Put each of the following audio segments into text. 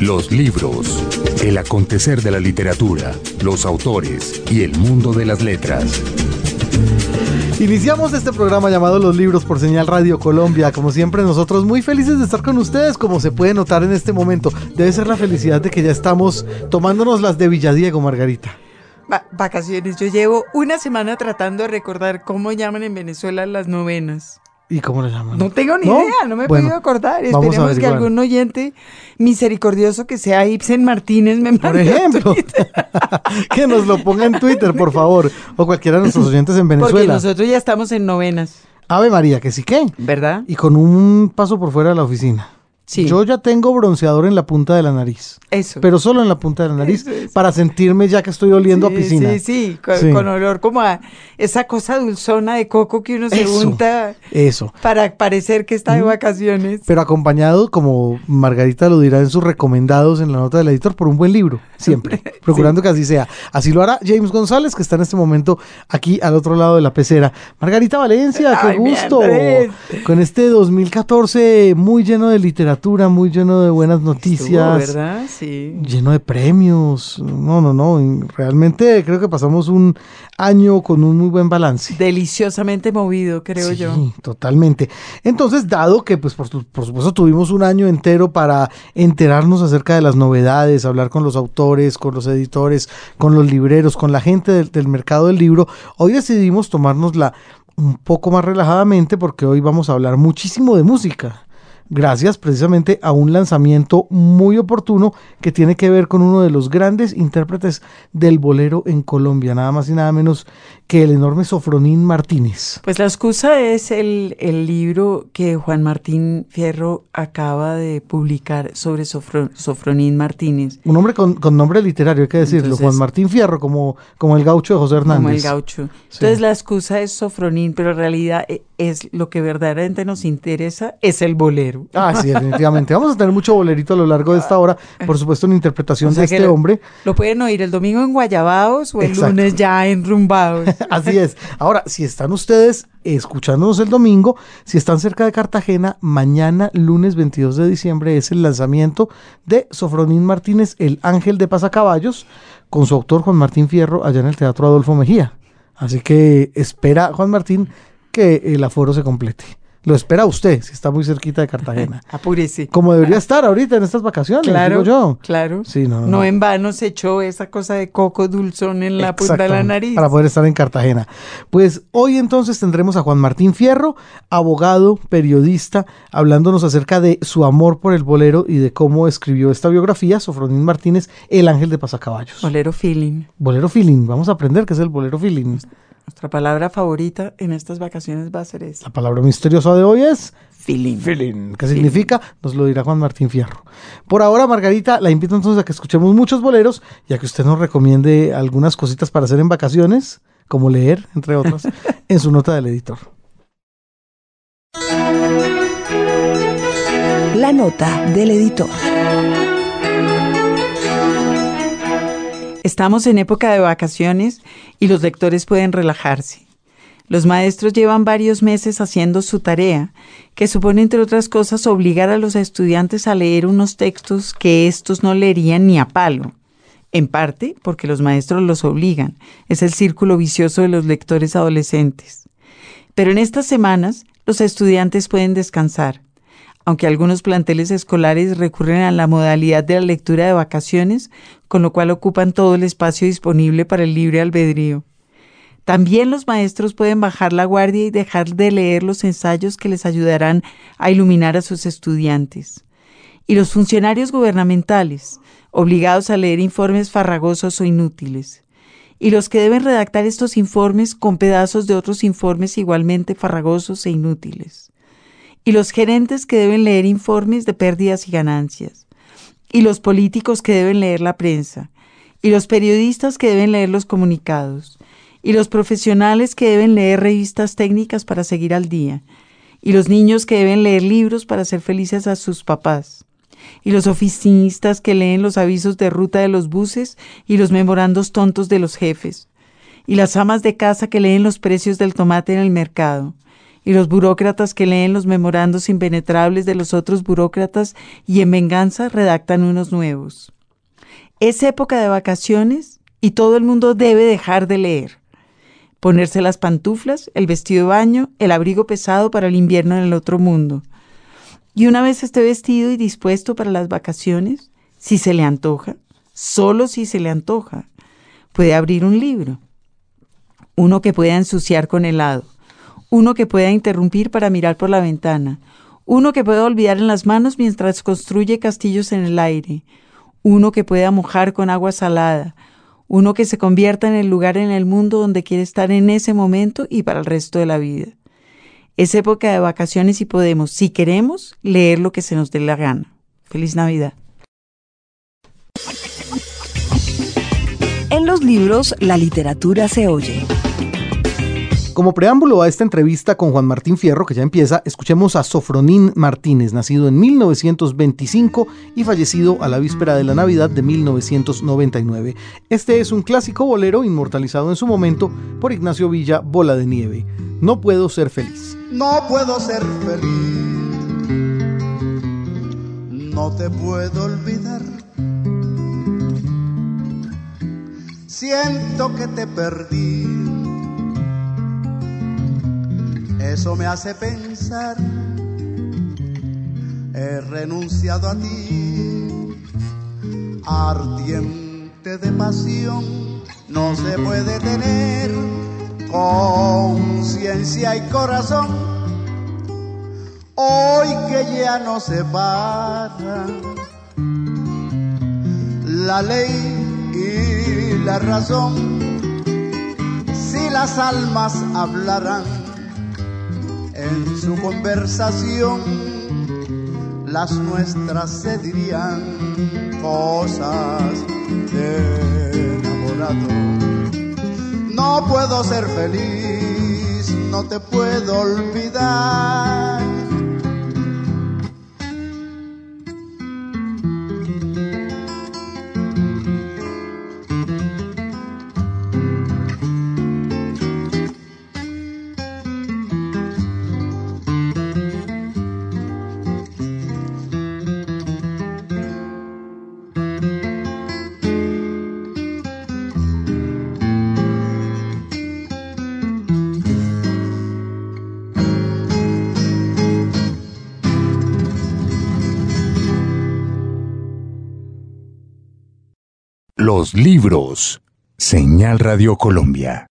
Los libros, el acontecer de la literatura, los autores y el mundo de las letras. Iniciamos este programa llamado Los Libros por Señal Radio Colombia. Como siempre, nosotros muy felices de estar con ustedes, como se puede notar en este momento. Debe ser la felicidad de que ya estamos tomándonos las de Villadiego, Margarita. vacaciones. Yo llevo una semana tratando de recordar cómo llaman en Venezuela las novenas. ¿Y cómo lo llaman? No tengo ni idea, no me he podido acordar. Esperemos que algún oyente misericordioso que sea Ibsen Martínez me mande Por ejemplo, que nos lo ponga en Twitter, por favor, o cualquiera de nuestros oyentes en Venezuela. Porque nosotros ya estamos en novenas. Ave María, que sí que. ¿Verdad? Y con un paso por fuera de la oficina. Yo ya tengo bronceador en la punta de la nariz. Eso. Pero solo en la punta de la nariz para sentirme ya que estoy oliendo a piscina. Sí, sí, con, olor como a esa cosa dulzona de coco que uno se unta. Eso. Para parecer que está de vacaciones. Pero acompañado, como Margarita lo dirá en sus recomendados en la nota del editor, por un buen libro, siempre. procurando que así sea. Así lo hará James González, que está en este momento aquí al otro lado de la pecera. Margarita Valencia, qué gusto. Con este 2014 muy lleno de literatura muy lleno de buenas noticias. ¿verdad? Sí. Lleno de premios. No, no, no. Realmente creo que pasamos un año con un muy buen balance. Deliciosamente movido, creo sí, yo. totalmente. Entonces, dado que, pues, por, supuesto, tuvimos un año entero para enterarnos acerca de las novedades, hablar con los autores, con los editores, con los libreros, con la gente del, del mercado del libro, hoy decidimos tomárnosla un poco más relajadamente porque hoy vamos a hablar muchísimo de música gracias precisamente a un lanzamiento muy oportuno que tiene que ver con uno de los grandes intérpretes del bolero en Colombia, nada más y nada menos que el enorme Sofronín Martínez. Pues la excusa es el, libro que Juan Martín Fierro acaba de publicar sobre Sofronín Martínez. Un hombre con, nombre literario, hay que decirlo, Juan Martín Fierro, como, como el gaucho de José Hernández. Como el gaucho. Entonces la excusa es Sofronín, pero en realidad eh, es lo que verdaderamente nos interesa, es el bolero. Ah, sí, definitivamente. Vamos a tener mucho bolerito a lo largo de esta hora, por supuesto, en interpretación de este hombre. Lo pueden oír el domingo en Guayabados o el lunes ya en Rumbados. Así es. Ahora, si están ustedes escuchándonos el domingo, si están cerca de Cartagena, mañana, lunes 22 de diciembre, es el lanzamiento de Sofronín Martínez, El Ángel de Pasacaballos, con su autor Juan Martín Fierro, allá en el Teatro Adolfo Mejía. Así que espera, Juan Martín, que el aforo se complete. Lo espera usted, si está muy cerquita de Cartagena. Apúrese. Como debería estar ahorita en estas vacaciones, claro, digo yo. Claro. Sí, no, no, en vano se echó esa cosa de coco dulzón en la punta de la nariz. Para poder estar en Cartagena. Pues hoy entonces tendremos a Juan Martín Fierro, abogado, periodista, hablándonos acerca de su amor por el bolero y de cómo escribió esta biografía, Sofronín Martínez, El Ángel de Pasacaballos. Bolero feeling. Bolero feeling. Vamos a aprender qué es el bolero feeling. Nuestra palabra favorita en estas vacaciones va a ser esa. La palabra misteriosa de hoy es feeling. Feeling. ¿Qué significa? Nos lo dirá Juan Martín Fierro. Por ahora, Margarita, la invito entonces a que escuchemos muchos boleros, ya que usted nos recomiende algunas cositas para hacer en vacaciones, como leer, entre otras, en su nota del editor. La nota del editor. Estamos en época de vacaciones y los lectores pueden relajarse. Los maestros llevan varios meses haciendo su tarea, que supone, entre otras cosas, obligar a los estudiantes a leer unos textos que estos no leerían ni a palo. En parte porque los maestros los obligan. Es el círculo vicioso de los lectores adolescentes. Pero en estas semanas, los estudiantes pueden descansar aunque algunos planteles escolares recurren a la modalidad de la lectura de vacaciones, con lo cual ocupan todo el espacio disponible para el libre albedrío. También los maestros pueden bajar la guardia y dejar de leer los ensayos que les ayudarán a iluminar a sus estudiantes. Y los funcionarios gubernamentales, obligados a leer informes farragosos o inútiles. Y los que deben redactar estos informes con pedazos de otros informes igualmente farragosos e inútiles y los gerentes que deben leer informes de pérdidas y ganancias, y los políticos que deben leer la prensa, y los periodistas que deben leer los comunicados, y los profesionales que deben leer revistas técnicas para seguir al día, y los niños que deben leer libros para ser felices a sus papás, y los oficinistas que leen los avisos de ruta de los buses y los memorandos tontos de los jefes, y las amas de casa que leen los precios del tomate en el mercado, y los burócratas que leen los memorandos impenetrables de los otros burócratas y en venganza redactan unos nuevos. Es época de vacaciones y todo el mundo debe dejar de leer. Ponerse las pantuflas, el vestido de baño, el abrigo pesado para el invierno en el otro mundo. Y una vez esté vestido y dispuesto para las vacaciones, si se le antoja, solo si se le antoja, puede abrir un libro. Uno que pueda ensuciar con helado, uno que pueda interrumpir para mirar por la ventana, uno que pueda olvidar en las manos mientras construye castillos en el aire, uno que pueda mojar con agua salada, uno que se convierta en el lugar en el mundo donde quiere estar en ese momento y para el resto de la vida. Es época de vacaciones y podemos, si queremos, leer lo que se nos dé la gana. Feliz Navidad. En los libros, la literatura se oye. Como preámbulo a esta entrevista con Juan Martín Fierro, que ya empieza, escuchemos a Sofronín Martínez, nacido en 1925 y fallecido a la víspera de la Navidad de 1999. Este es un clásico bolero inmortalizado en su momento por Ignacio Villa, Bola de Nieve. No puedo ser feliz. No puedo ser feliz. No te puedo olvidar. Siento que te perdí eso me hace pensar, he renunciado a ti, ardiente de pasión, no se puede tener conciencia y corazón. Hoy que ya no se para la ley y la razón, si las almas hablarán en su conversación las nuestras se dirían cosas de enamorado. No puedo ser feliz, no te puedo olvidar Los libros. Señal Radio Colombia.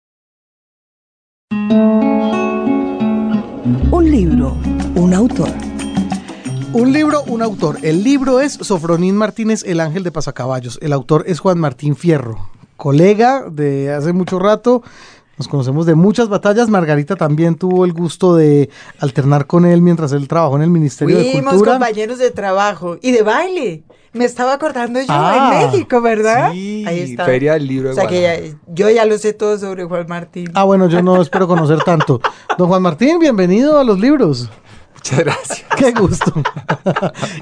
Un libro, un autor. Un libro, un autor. El libro es Sofronín Martínez, El Ángel de Pasacaballos. El autor es Juan Martín Fierro, colega de hace mucho rato. Nos conocemos de muchas batallas. Margarita también tuvo el gusto de alternar con él mientras él trabajó en el Ministerio de Fuimos Cultura. compañeros de trabajo y de baile. Me estaba acordando yo Ah, en México, ¿verdad? Sí, Ahí está. Feria del Libro de O sea que ya- yo ya lo sé todo sobre Juan Martín. Ah, bueno, yo no espero conocer tanto. Don Juan Martín, bienvenido a los libros. Muchas gracias. Qué gusto.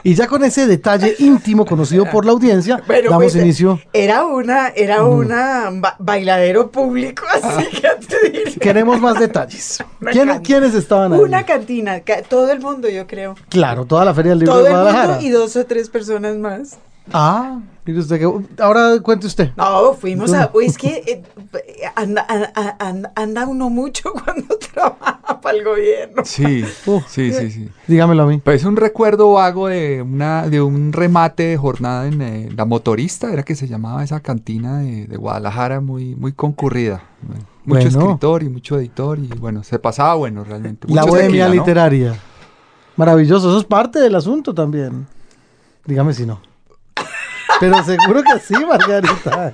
y ya con ese detalle íntimo conocido por la audiencia, Bueno, damos pues, inicio. Era una, era una ba- bailadero público, así que te diré. Queremos más detalles. Una ¿Quién- can- ¿Quiénes estaban ahí? Una cantina, ca- todo el mundo, yo creo. Claro, toda la Feria del Libro Todo de el Guadalajara. mundo y dos o tres personas más. Ah. Ahora cuente usted. No, fuimos a... Es que eh, anda, anda- anda- anda uno mucho cuando trabaja para el gobierno. Sí, Uh. sí, sí, sí. Dígamelo a mí. Pues un recuerdo vago de una de un remate de jornada en eh, la motorista, era que se llamaba esa cantina de, de Guadalajara muy muy concurrida. Mucho Bueno. escritor y mucho editor y bueno, se pasaba bueno realmente. La bohemia literaria. Maravilloso, eso es parte del asunto también. Dígame si no. Pero seguro que sí, Margarita.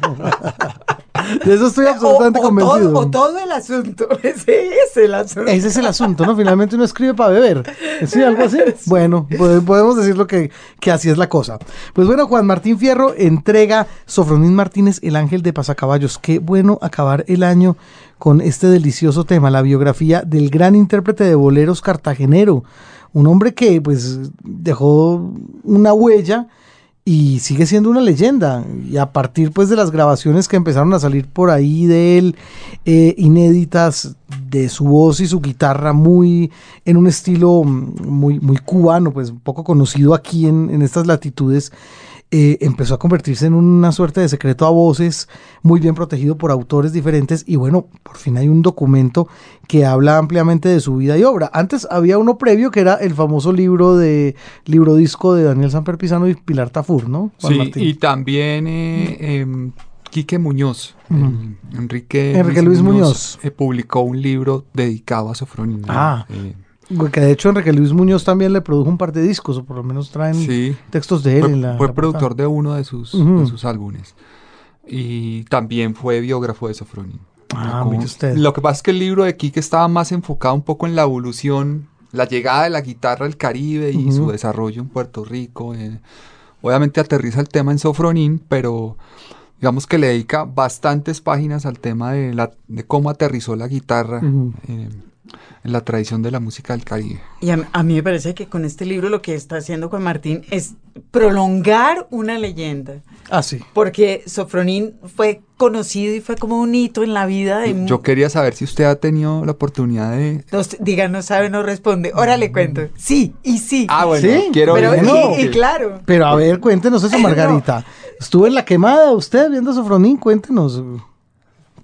De eso estoy absolutamente O- o convencido. Todo, o todo el asunto. Ese es el asunto. Ese es el asunto, ¿no? Finalmente uno escribe para beber. ¿Sí? Algo así. Bueno, pode- podemos decirlo que, que así es la cosa. Pues bueno, Juan Martín Fierro entrega Sofronín Martínez, El Ángel de Pasacaballos. Qué bueno acabar el año con este delicioso tema, la biografía del gran intérprete de boleros cartagenero. Un hombre que pues dejó una huella y sigue siendo una leyenda. Y a partir pues de las grabaciones que empezaron a salir por ahí de él, eh, inéditas de su voz y su guitarra, muy en un estilo mm, muy, muy cubano, pues poco conocido aquí en, en estas latitudes. Eh, empezó a convertirse en una suerte de secreto a voces, muy bien protegido por autores diferentes y bueno, por fin hay un documento que habla ampliamente de su vida y obra. Antes había uno previo que era el famoso libro de libro disco de Daniel Samper Pizano y Pilar Tafur, ¿no? Juan Sí, Martín? y también eh, em, Quique Muñoz, Enrique, Enrique Luis Muñoz. eh, publicó un libro dedicado a Sofronín. Ah. Que de hecho Enrique Luis Muñoz también le produjo un par de discos, o por lo menos traen sí, textos de él fue, en la. fue la productor portada. de uno de sus, de sus álbumes. Y también fue biógrafo de Sofronín. Ah, Como- mire usted. Lo que pasa es que el libro de Quique estaba más enfocado un poco en la evolución, la llegada de la guitarra al Caribe y su desarrollo en Puerto Rico. eh. Obviamente aterriza el tema en Sofronín, pero digamos que le dedica bastantes páginas al tema de, la, de cómo aterrizó la guitarra eh, en la tradición de la música del Caribe. Y a, a mí me parece que con este libro lo que está haciendo Juan Martín es prolongar una leyenda. Ah, sí. Porque Sofronín fue conocido y fue como un hito en la vida de... Yo quería saber si usted ha tenido la oportunidad de... Nos- diga, no sabe, no responde. Ahora le cuento. Sí, y sí. Ah, bueno, ¿Sí? quiero Pero, y, y claro. Pero a ver, cuéntenos eso, Margarita. Estuvo en la quemada usted viendo a Sofronín, cuéntenos.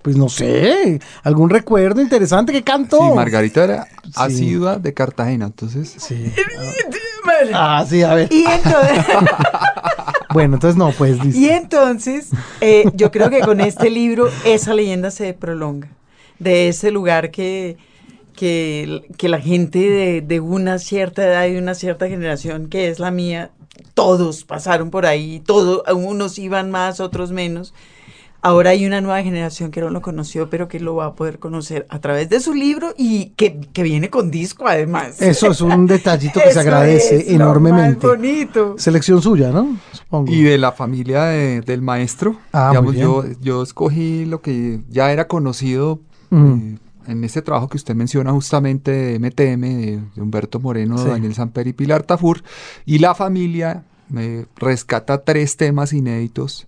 Pues no sé, algún recuerdo interesante que cantó. Sí, Margarita era Sí. asidua de Cartagena, entonces... Sí. Ah, sí, a ver. Y entonces, Bueno, entonces no, pues listo. y entonces eh, yo creo que con este libro esa leyenda se prolonga. De ese lugar que, que, que la gente de, de una cierta edad y de una cierta generación, que es la mía, todos pasaron por ahí, todos, unos iban más, otros menos. Ahora hay una nueva generación que no lo conoció, pero que lo va a poder conocer a través de su libro y que, que viene con disco además. Eso es un detallito que se agradece es lo enormemente. más bonito. Selección suya, ¿no? Supongo. Y de la familia de- del maestro, Ah, muy digamos, yo, yo escogí lo que ya era conocido Ujú. eh, en este trabajo que usted menciona justamente de MTM, de, de Humberto Moreno, Sí. Daniel Samper y Pilar Tafur, y la familia eh, rescata tres temas inéditos,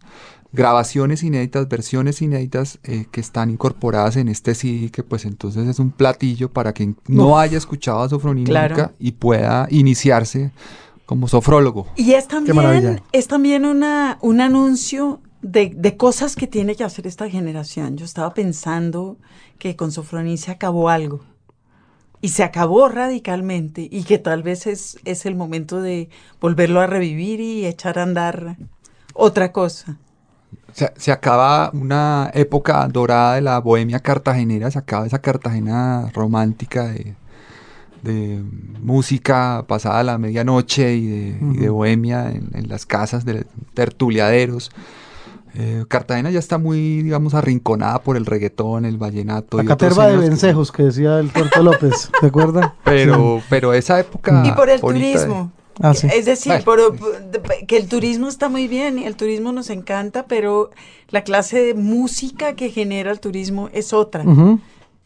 grabaciones inéditas, versiones inéditas eh, que están incorporadas en este CD, que pues entonces es un platillo para quien no Uf. haya escuchado a Sofronín Claro. nunca y pueda iniciarse como sofrólogo. Y es también, es también una, un anuncio de, de cosas que tiene que hacer esta generación. Yo estaba pensando que con Sofronín se acabó algo. Y se acabó radicalmente. Y que tal vez es, es el momento de volverlo a revivir y echar a andar otra cosa. Se, se acaba una época dorada de la bohemia cartagenera, se acaba esa Cartagena romántica de, de música pasada a la medianoche y de, y de bohemia en, en las casas de tertuliaderos. Eh, Cartagena ya está muy, digamos, arrinconada por el reggaetón, el vallenato. La y otros caterva de que- vencejos que decía el Tuerto López, ¿se acuerda? Pero, pero esa época. y por el de- turismo. Ah, sí. Es decir, por- por- que el turismo está muy bien y el turismo nos encanta, pero la clase de música que genera el turismo es otra,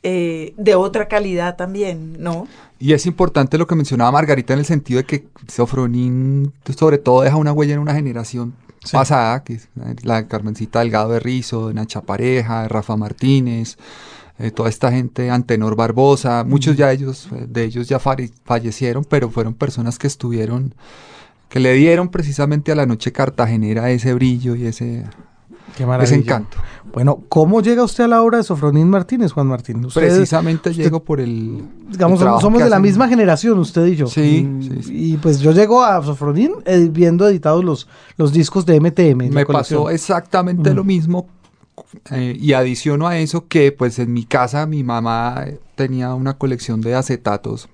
eh, de otra calidad también, ¿no? Y es importante lo que mencionaba Margarita en el sentido de que Sofronín sobre todo deja una huella en una generación Sí. pasada, que es la de Carmencita Delgado de Rizo, de Nacha Pareja, de Rafa Martínez, eh, toda esta gente, Antenor Barbosa, muchos ya ellos, eh, de ellos ya fallecieron, pero fueron personas que estuvieron, que le dieron precisamente a la noche cartagenera ese brillo y ese, Qué ese encanto. Bueno, ¿cómo llega usted a la obra de Sofronín Martínez, Juan Martín? Usted, Precisamente usted- llego por el... digamos, el somos de la misma generación, usted y yo. Sí, Mm, sí, sí. Y pues yo llego a Sofronín eh, viendo editados los, los discos de MTM. Me pasó exactamente lo mismo eh, y adiciono a eso que pues en mi casa mi mamá tenía una colección de acetatos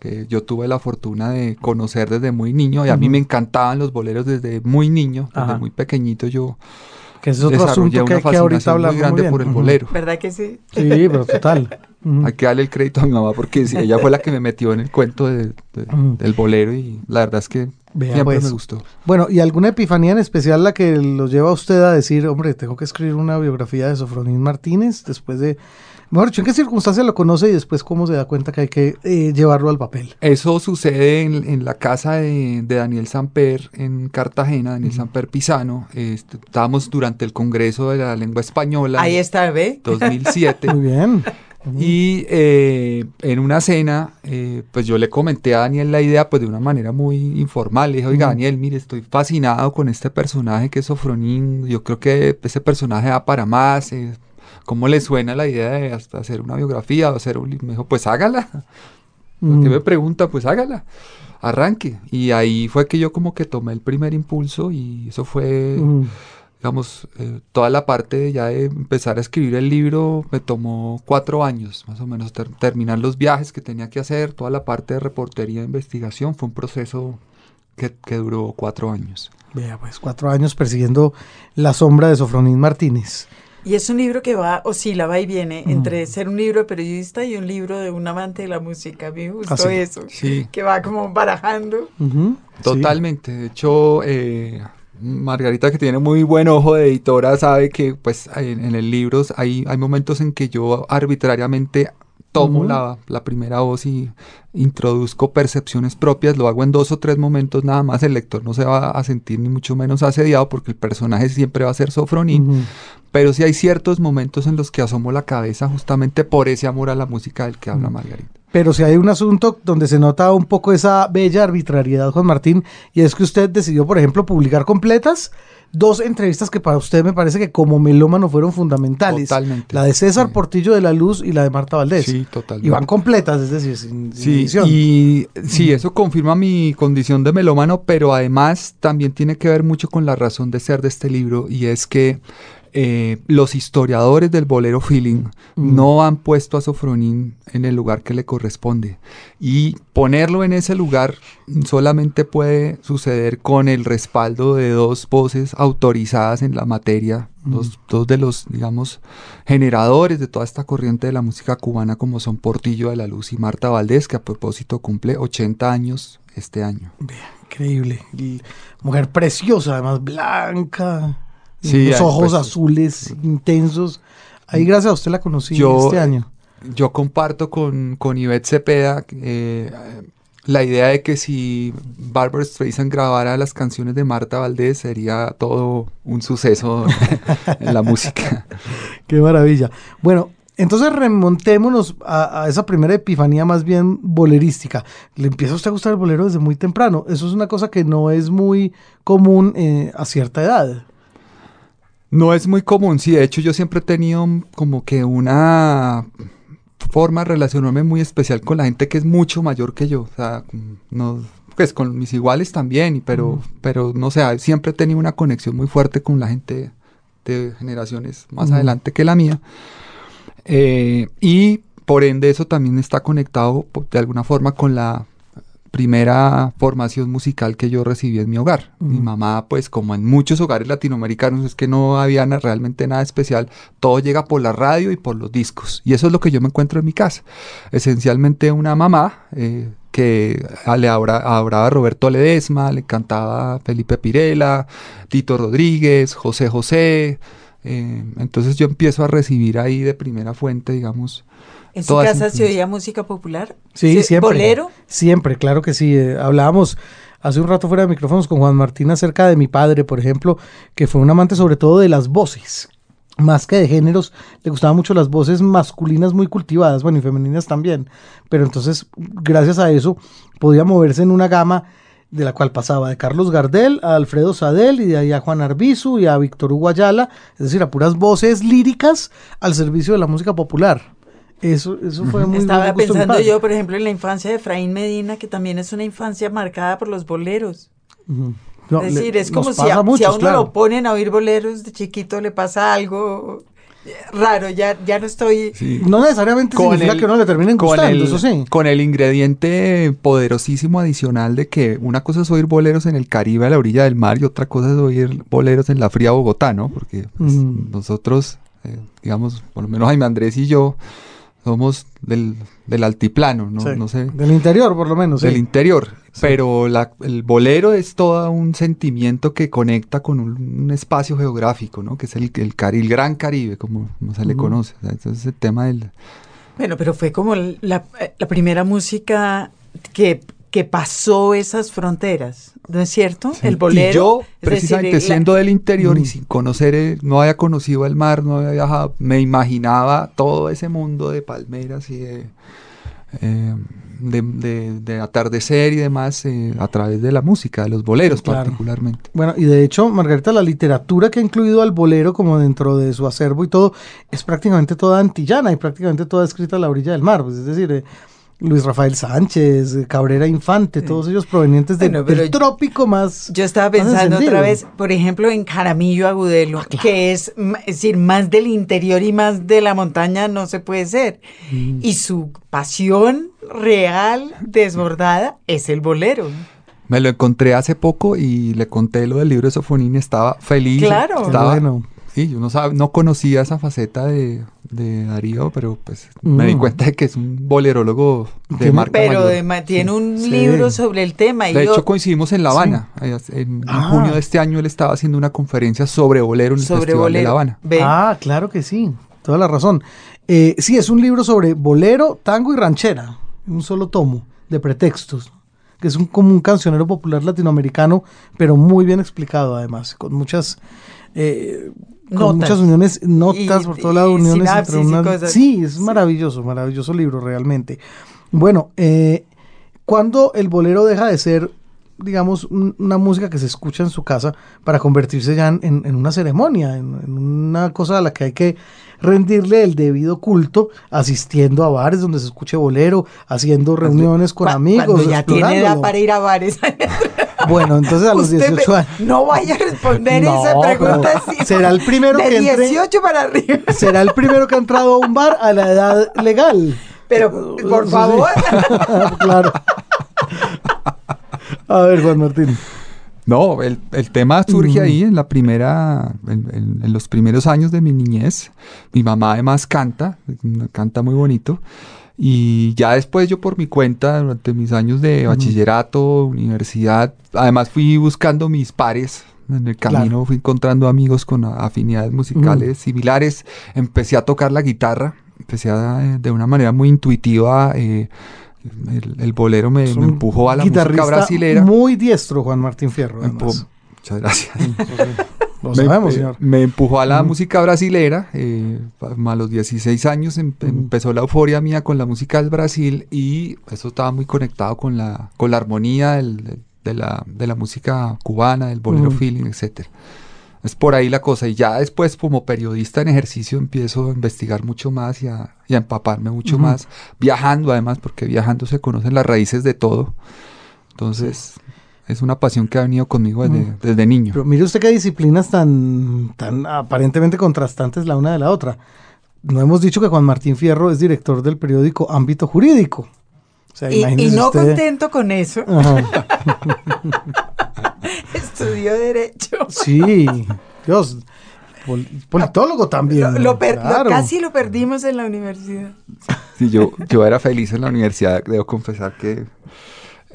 que yo tuve la fortuna de conocer desde muy niño y a mí me encantaban los boleros desde muy niño, desde muy pequeñito yo Que ese es otro desarrollé asunto que, una que ahorita fascinación hablamos muy grande bien. por el bolero. ¿Verdad que sí? Sí, pero total. Hay que darle el crédito a mi mamá porque sí, ella fue la que me metió en el cuento de- de- Ujú. del bolero y la verdad es que Vea, siempre pues. me gustó. Bueno, ¿y alguna epifanía en especial la que lo lleva a usted a decir, hombre, tengo que escribir una biografía de Sofronín Martínez después de... Mejor dicho, ¿en qué circunstancias lo conoce y después cómo se da cuenta que hay que eh, llevarlo al papel? Eso sucede en, en la casa de, de Daniel Samper en Cartagena, Daniel Samper Pisano. Este, estábamos durante el Congreso de la Lengua Española Ahí está, ¿ve? 2007. Muy bien. Y eh, en una cena, eh, pues yo le comenté a Daniel la idea, pues de una manera muy informal. Le dije, oiga, Ujú. Daniel, mire, estoy fascinado con este personaje que es Sofronín. Yo creo que ese personaje da para más. eh, ¿Cómo le suena la idea de hasta hacer una biografía o hacer un libro? Me dijo, pues hágala. Mm. ¿Qué me pregunta? Pues hágala. Arranque. Y ahí fue que yo como que tomé el primer impulso y eso fue Mm. Digamos, eh, toda la parte de ya de empezar a escribir el libro me tomó cuatro años, más o menos, ter- terminar los viajes que tenía que hacer, toda la parte de reportería e investigación, fue un proceso que, que duró cuatro años. Vea, pues cuatro años persiguiendo la sombra de Sofronín Martínez. Y es un libro que va, oscila, va y viene Mm. entre ser un libro de periodista y un libro de un amante de la música. A mí me gustó Ah, sí. eso. Sí. Que va como barajando. Ujú, sí. Totalmente, de hecho, eh, Margarita que tiene muy buen ojo de editora sabe que pues en, en el libro hay, hay momentos en que yo arbitrariamente tomo la, la primera voz y introduzco percepciones propias, lo hago en dos o tres momentos nada más, el lector no se va a sentir ni mucho menos asediado porque el personaje siempre va a ser Sofronín, pero sí hay ciertos momentos en los que asomo la cabeza justamente por ese amor a la música del que habla Mm. Margarita. Pero si hay un asunto donde se nota un poco esa bella arbitrariedad, Juan Martín, y es que usted decidió, por ejemplo, publicar completas dos entrevistas que para usted me parece que como melómano fueron fundamentales. Totalmente. La de César Sí. Portillo de la Luz y la de Marta Valdés. Sí, totalmente. Y van completas, es decir, sin, sin Sí, edición. y sí, eso confirma mi condición de melómano, pero además también tiene que ver mucho con la razón de ser de este libro y es que eh, los historiadores del bolero feeling Mm. no han puesto a Sofronín en el lugar que le corresponde y ponerlo en ese lugar solamente puede suceder con el respaldo de dos voces autorizadas en la materia, Mm. dos, dos de los, digamos, generadores de toda esta corriente de la música cubana como son Portillo de la Luz y Marta Valdés, que a propósito cumple 80 años este año. Increíble. Mujer preciosa, además blanca. Sí, ojos pues, azules intensos. Ahí gracias a usted la conocí Yo- este año. Yo comparto con, con Ivette Cepeda eh, la idea de que si Barbara Streisand grabara las canciones de Marta Valdés sería todo un suceso en la música. Qué maravilla. Bueno, entonces remontémonos a, a esa primera epifanía más bien bolerística. Le empieza a usted a gustar el bolero desde muy temprano. Eso es una cosa que no es muy común eh, a cierta edad. No es muy común, sí, de hecho yo siempre he tenido como que una forma de relacionarme muy especial con la gente que es mucho mayor que yo, o sea, no, pues con mis iguales también, pero, pero no sé, siempre he tenido una conexión muy fuerte con la gente de generaciones más adelante que la mía, Eh, y por ende eso también está conectado de alguna forma con la primera formación musical que yo recibí en mi hogar. Mi mamá, pues como en muchos hogares latinoamericanos, es que no había na- realmente nada especial, todo llega por la radio y por los discos. Y eso es lo que yo me encuentro en mi casa. Esencialmente una mamá eh, que le adoraba a Roberto Ledesma, le cantaba Felipe Pirela, Tito Rodríguez, José José. eh, entonces yo empiezo a recibir ahí de primera fuente, digamos, ¿En su casa se oía música popular? Sí, ¿Se- siempre. ¿Bolero? Siempre, claro que sí. Eh, hablábamos hace un rato fuera de micrófonos con Juan Martín acerca de mi padre, por ejemplo, que fue un amante sobre todo de las voces. Más que de géneros, le gustaban mucho las voces masculinas muy cultivadas, bueno, y femeninas también. Pero entonces, gracias a eso, podía moverse en una gama de la cual pasaba de Carlos Gardel a Alfredo Sadel y de ahí a Juan Arbizu y a Víctor Hugo Ayala, es decir, a puras voces líricas al servicio de la música popular. Eso, eso fue muy Estaba pensando yo, por ejemplo, en la infancia de Efraín Medina, que también es una infancia marcada por los boleros. No, es le- decir, es como si a, muchos, si a uno claro. lo ponen a oír boleros de chiquito, le pasa algo eh, raro, ya, ya no estoy... sí. No necesariamente significa que uno le terminen con gustando, el, eso sí. Con el ingrediente poderosísimo adicional de que una cosa es oír boleros en el Caribe a la orilla del mar y otra cosa es oír boleros en la fría Bogotá, ¿no? Porque pues, nosotros, eh, digamos, por lo menos Jaime Andrés y yo, somos del, del altiplano, ¿no? Sí, no sé. Del interior, por lo menos. del sí. interior. Pero la- el bolero es todo un sentimiento que conecta con un, un espacio geográfico, ¿no? Que es el, el, Cari- el Gran Caribe, como, como se le conoce. O sea, Entonces el tema del... Bueno, pero fue como la, la primera música que, que pasó esas fronteras, ¿no es cierto? El bolero. Y yo, es decir, precisamente la- siendo del interior y Mm. sin conocer, el- no había conocido el mar, no había viajado, me imaginaba todo ese mundo de palmeras y de, eh, de, de- de atardecer y demás eh, a través de la música, de los boleros Claro. particularmente. Bueno, y de hecho, Margarita, la literatura que ha incluido al bolero como dentro de su acervo y todo, es prácticamente toda antillana y prácticamente toda escrita a la orilla del mar. Pues, es decir, eh, Luis Rafael Sánchez, Cabrera Infante, todos ellos provenientes de- Bueno, pero del trópico más. Yo estaba pensando otra vez, por ejemplo, en Jaramillo Agudelo, que es, es decir, más del interior y más de la montaña no se puede ser. Mm. Y su pasión real, desbordada, es el bolero. Me lo encontré hace poco y le conté lo del libro de Sofonini, estaba feliz. Claro. Estaba, bueno. Sí, yo no, sab- no conocía esa faceta de, de Darío, pero pues me di Mm. cuenta de que es un bolerólogo de marca Pero mayor. de tiene un Sí. libro sobre el tema. y De yo- hecho, coincidimos en La Habana. Eh, En, en Ah. junio de este año él estaba haciendo una conferencia sobre bolero en el sobre Festival de. La Habana. Ah, claro que sí, toda la razón. Eh, sí, es un libro sobre bolero, tango y ranchera, un solo tomo de pretextos, que es un, como un cancionero popular latinoamericano, pero muy bien explicado además, con muchas... eh, con muchas uniones, notas Y- por todo lado, uniones entre unas... Sí, es maravilloso, maravilloso libro realmente. Bueno, eh, cuando el bolero deja de ser, digamos, un- una música que se escucha en su casa para convertirse ya en, en- en una ceremonia, en, en una cosa a la que hay que rendirle el debido culto, asistiendo a bares donde se escuche bolero, haciendo reuniones con amigos. Cuando ya tiene edad para ir a bares. Bueno, entonces a los Usted 18 me- años. No vaya a responder No, esa pregunta. pero será el primero de que entre- 18 para arriba. Será el primero que ha entrado a un bar a la edad legal. Pero, por Sí, favor. sí. claro. A ver, Juan Martín. No, el, el tema surge ahí en la primera, en, en- en los primeros años de mi niñez. Mi mamá además canta, canta muy bonito. Y ya después yo por mi cuenta, durante mis años de bachillerato, universidad, además fui buscando mis pares. En el camino Claro. fui encontrando amigos con afinidades musicales similares. Empecé a tocar la guitarra. Empecé a, eh, de una manera muy intuitiva. eh, el, el bolero me, empujó a la música brasilera. Muy diestro, Juan Martín Fierro. Además. Muchas gracias. Lo me, sabemos, señor. me empujó a la música brasilera. eh, a los 16 años em- empezó la euforia mía con la música del Brasil y eso estaba muy conectado con la, con la armonía del- del- de, la, de la música cubana, del bolero feeling, etcétera. Es por ahí la cosa. Y ya después, como periodista en ejercicio, empiezo a investigar mucho más y a, y a empaparme mucho más. Viajando, además, porque viajando se conocen las raíces de todo. Entonces, es una pasión que ha venido conmigo desde, Ujú. desde niño. Pero mire usted qué disciplinas tan, tan aparentemente contrastantes la una de la otra. No hemos dicho que Juan Martín Fierro es director del periódico Ámbito Jurídico. O sea, Y, no usted- contento con eso, estudió Derecho. Sí, Dios. pol- politólogo también. Lo, lo per- lo- claro. casi lo perdimos en la universidad. Sí, yo, yo era feliz en la universidad, debo confesar que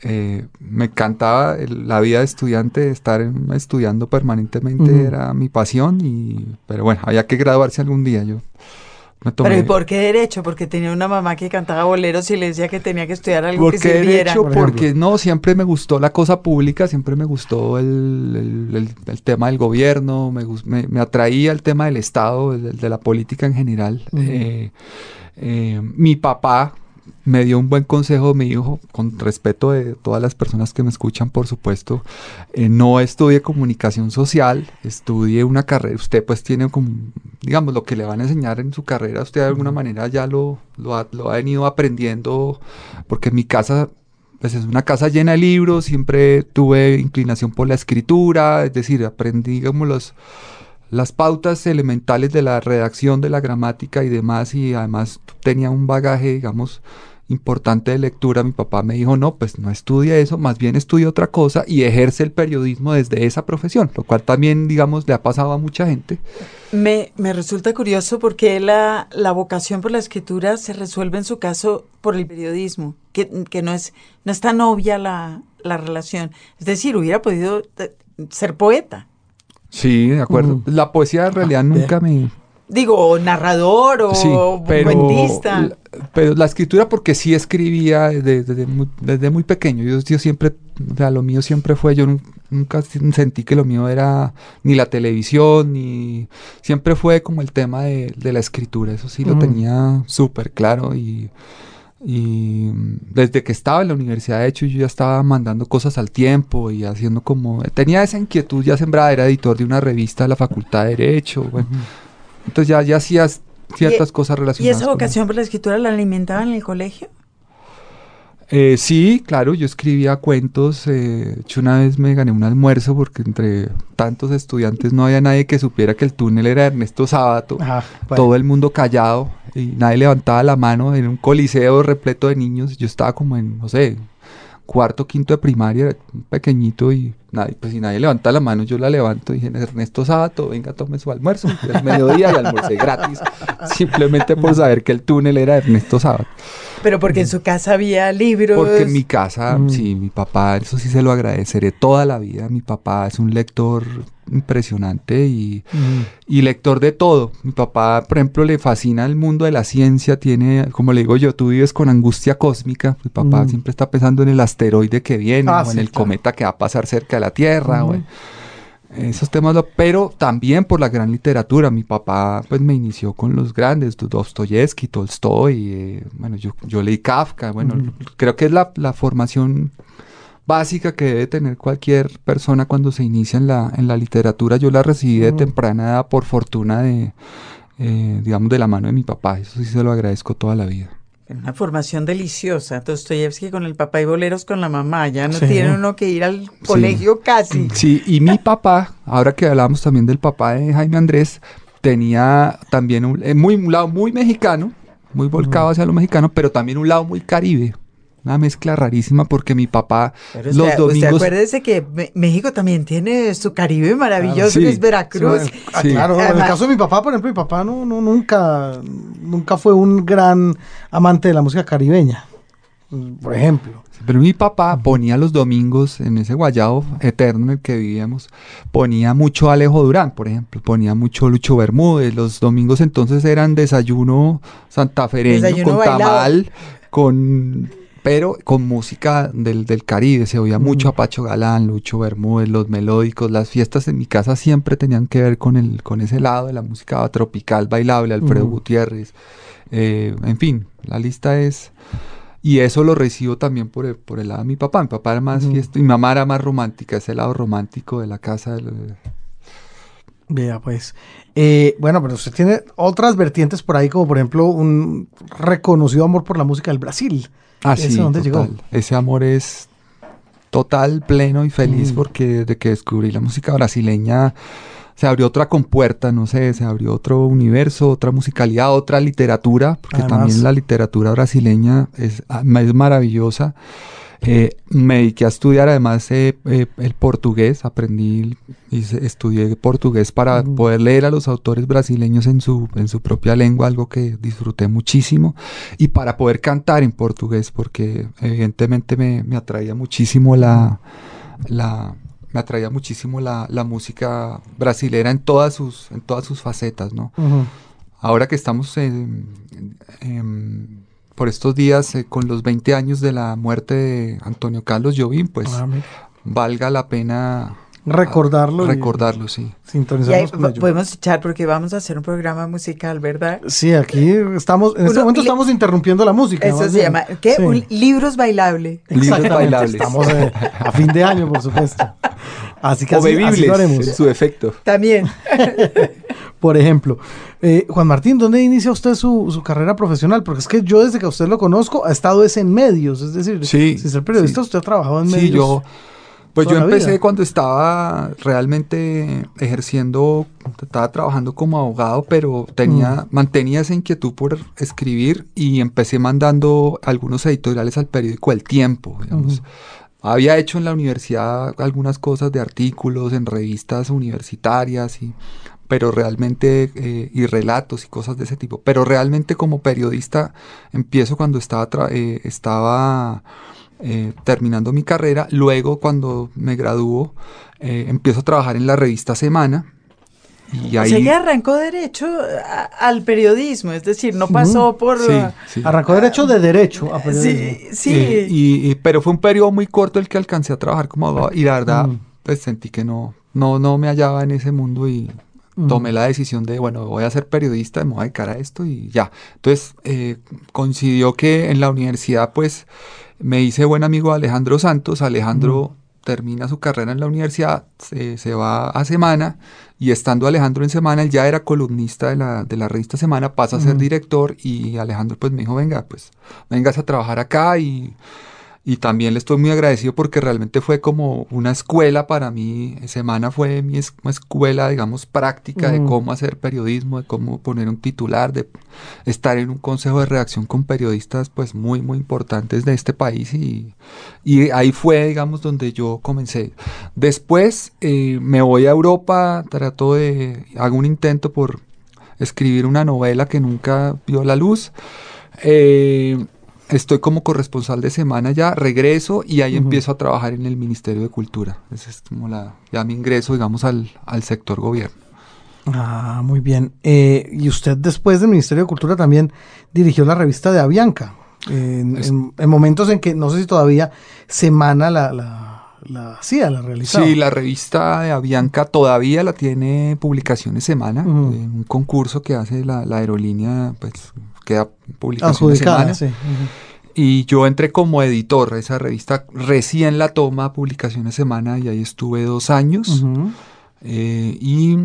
eh, me encantaba el- la vida de estudiante, estar en- estudiando permanentemente Ujú. era mi pasión, y, pero bueno, había que graduarse algún día. Yo me tomé... Pero ¿y por qué Derecho? Porque tenía una mamá que cantaba boleros y le decía que tenía que estudiar algo que ¿Por qué sirviera. derecho? Por. Porque no, siempre me gustó la cosa pública, siempre me gustó el, el- el- tema del gobierno, me, me, me atraía el tema del Estado, el- de, la política en general. Ujú. Eh, eh, mi papá me dio un buen consejo, me dijo, con respeto de todas las personas que me escuchan, por supuesto, eh, no estudie comunicación social, estudie una carrera, usted pues tiene como, digamos, lo que le van a enseñar en su carrera, usted de alguna manera ya lo, lo, ha, lo ha venido aprendiendo, porque en mi casa pues es una casa llena de libros, siempre tuve inclinación por la escritura, es decir, aprendí, digamos, los, las pautas elementales de la redacción, de la gramática y demás, y además tenía un bagaje, digamos, importante de lectura, mi papá me dijo, no, pues no estudie eso, más bien estudia otra cosa y ejerce el periodismo desde esa profesión, lo cual también, digamos, le ha pasado a mucha gente. Me, me resulta curioso porque la, la, vocación por la escritura se resuelve en su caso por el periodismo, que, que no, es, no es tan obvia la, la relación. Es decir, hubiera podido eh, ser poeta. Sí, de acuerdo. Mm. La poesía en realidad Ah, nunca me... Digo, narrador o Sí, pero, cuentista. pero la escritura porque sí escribía desde, desde muy, desde muy pequeño. Yo, yo siempre, o sea, lo mío siempre fue, yo nun- nunca sentí que lo mío era ni la televisión, ni... Siempre fue como el tema de, de la escritura, eso sí lo Mm. tenía súper claro y... Y desde que estaba en la universidad, de hecho, yo ya estaba mandando cosas al tiempo y haciendo como... Tenía esa inquietud ya sembrada, era editor de una revista de la Facultad de Derecho, bueno. Entonces ya, ya hacías ciertas cosas ¿Y relacionadas. esa con vocación por la escritura la alimentaba en el colegio? Eh, sí, claro, yo escribía cuentos. eh, de hecho, una vez me gané un almuerzo porque entre tantos estudiantes no había nadie que supiera que el túnel era Ernesto Sábato. Ah, bueno. Todo el mundo callado y nadie levantaba la mano en un coliseo repleto de niños. Yo estaba como en, no sé, cuarto, quinto de primaria, era pequeñito y nadie, pues si nadie levanta la mano, yo la levanto y dije, Ernesto Sábato, venga, tome su almuerzo. Y al mediodía y almorcé gratis, simplemente por saber que el túnel era Ernesto Sábato. Pero porque en su casa había libros. Porque en mi casa, Mm. sí, mi papá, eso sí se lo agradeceré toda la vida. Mi papá es un lector impresionante y, Mm. y lector de todo. Mi papá, por ejemplo, le fascina el mundo de la ciencia. Tiene, como le digo yo, tú vives con angustia cósmica. Mi papá Mm. siempre está pensando en el asteroide que viene Ah, o en sí, el claro. cometa que va a pasar cerca de la Tierra. en- esos temas, pero también por la gran literatura. Mi papá pues me inició con los grandes, Do- Dostoyevsky, Tolstoy, eh, bueno, yo, yo leí Kafka, bueno, creo que es la, la formación básica que debe tener cualquier persona cuando se inicia en la, en la literatura. Yo la recibí de temprana edad por fortuna de, eh, digamos, de la mano de mi papá. Eso sí se lo agradezco toda la vida. Una formación deliciosa. Dostoyevsky con el papá y boleros con la mamá. Ya no Sí. tiene uno que ir al colegio casi. Sí, y mi papá, ahora que hablamos también del papá de Jaime Andrés, tenía también un, eh, muy, un lado muy mexicano, muy volcado hacia lo mexicano, pero también un lado muy caribe. Una mezcla rarísima porque mi papá Pero los usted, usted domingos... acuérdese que México también tiene su Caribe maravilloso, sí. que es Veracruz. Sí, ah, Sí. claro, en el caso de mi papá, por ejemplo, mi papá no, no, nunca, nunca fue un gran amante de la música caribeña, por ejemplo. Pero mi papá ponía los domingos en ese guayabo eterno en el que vivíamos, ponía mucho Alejo Durán, por ejemplo, ponía mucho Lucho Bermúdez. Los domingos entonces eran desayuno santafereño Desayuno con bailado. tamal, con pero con música del, del Caribe. Se oía mucho a Pacho Galán, Lucho Bermúdez, los melódicos. Las fiestas en mi casa siempre tenían que ver con el con ese lado de la música tropical, bailable, Alfredo Ujú. Gutiérrez. eh, en fin, la lista es y eso lo recibo también por el, por el lado de mi papá. Mi papá era más fiesta, mi mamá era más romántica, ese lado romántico de la casa. del- Vea, pues. Eh, bueno, pero usted tiene otras vertientes por ahí, como por ejemplo un reconocido amor por la música del Brasil. Ah, ¿Ese sí, dónde llegó? Ese amor es total, pleno y feliz Mm. porque desde que descubrí la música brasileña se abrió otra compuerta, no sé, se abrió otro universo, otra musicalidad, otra literatura, porque Además- también la literatura brasileña es, ah, es maravillosa. Eh, me dediqué a estudiar además eh, eh, el portugués, aprendí y estudié portugués para poder leer a los autores brasileños en su, en su propia lengua, algo que disfruté muchísimo, y para poder cantar en portugués, porque evidentemente me, me atraía muchísimo la, la me atraía muchísimo la, la música brasilera en todas sus, en todas sus facetas, ¿no? Ahora que estamos en- en- por estos días eh, con los 20 años de la muerte de Antonio Carlos Jobim, pues Ah, valga la pena Recordarlo. y recordarlo, sí. Y ahí Sintonizarnos con ello. podemos echar porque vamos a hacer un programa musical, ¿verdad? Sí, aquí estamos, en este momento estamos interrumpiendo la música. Eso se bien. llama, ¿qué? Sí. Un- libros bailable. Libros Exactamente, bailables. Estamos eh, a fin de año, por supuesto. Así que O así, así bebibles, lo haremos. en su efecto. También. Por ejemplo, eh, Juan Martín, ¿dónde inicia usted su, su carrera profesional? Porque es que yo desde que a usted lo conozco ha estado es en medios, es decir, Sí, sin ser periodista sí. usted ha trabajado en Sí, medios. yo, Pues yo empecé vida. cuando estaba realmente ejerciendo, estaba trabajando como abogado, pero tenía, mantenía esa inquietud por escribir y empecé mandando algunos editoriales al periódico El Tiempo, digamos. Había hecho en la universidad algunas cosas de artículos en revistas universitarias y pero realmente eh, y relatos y cosas de ese tipo. Pero realmente como periodista empiezo cuando estaba tra- eh, estaba eh, terminando mi carrera. Luego cuando me gradúo eh, empiezo a trabajar en la revista Semana y O ahí sea que arrancó derecho a- al periodismo, es decir, no pasó por... sí, sí. Arrancó derecho de derecho a periodismo. Sí, sí. Eh, y, y- pero fue un periodo muy corto el que alcancé a trabajar como abogado y la verdad Mm. pues sentí que no, no, no me hallaba en ese mundo y. tomé la decisión de, bueno, voy a ser periodista, me voy a dedicar a esto y ya. Entonces eh, coincidió que en la universidad pues me hice buen amigo de Alejandro Santos, Alejandro termina su carrera en la universidad, se, se va a Semana y estando Alejandro en Semana, él ya era columnista de la, de la revista Semana, pasa a ser director y Alejandro pues me dijo, venga, pues vengas a trabajar acá y, y también le estoy muy agradecido porque realmente fue como una escuela para mí, Semana fue mi es- una escuela, digamos, práctica de Ujú. cómo hacer periodismo, de cómo poner un titular, de estar en un consejo de redacción con periodistas pues muy, muy importantes de este país y, y ahí fue, digamos, donde yo comencé. Después eh, me voy a Europa, trato de, hago un intento por escribir una novela que nunca vio la luz. Eh, estoy como corresponsal de semana ya, regreso y ahí empiezo a trabajar en el Ministerio de Cultura. Ese es como la, ya mi ingreso, digamos, al, al sector gobierno. Ah, muy bien. Eh, y usted después del Ministerio de Cultura también dirigió la revista de Avianca. En, Es- en- en momentos en que, no sé si todavía, Semana la, la, la hacía, la realizaba. Sí, la revista de Avianca todavía la tiene Publicaciones Semana, un concurso que hace la, la aerolínea, pues queda Publicaciones Adjudicada, Semana. sí. Y yo entré como editor, esa revista recién la toma Publicaciones Semana y ahí estuve dos años. Eh, y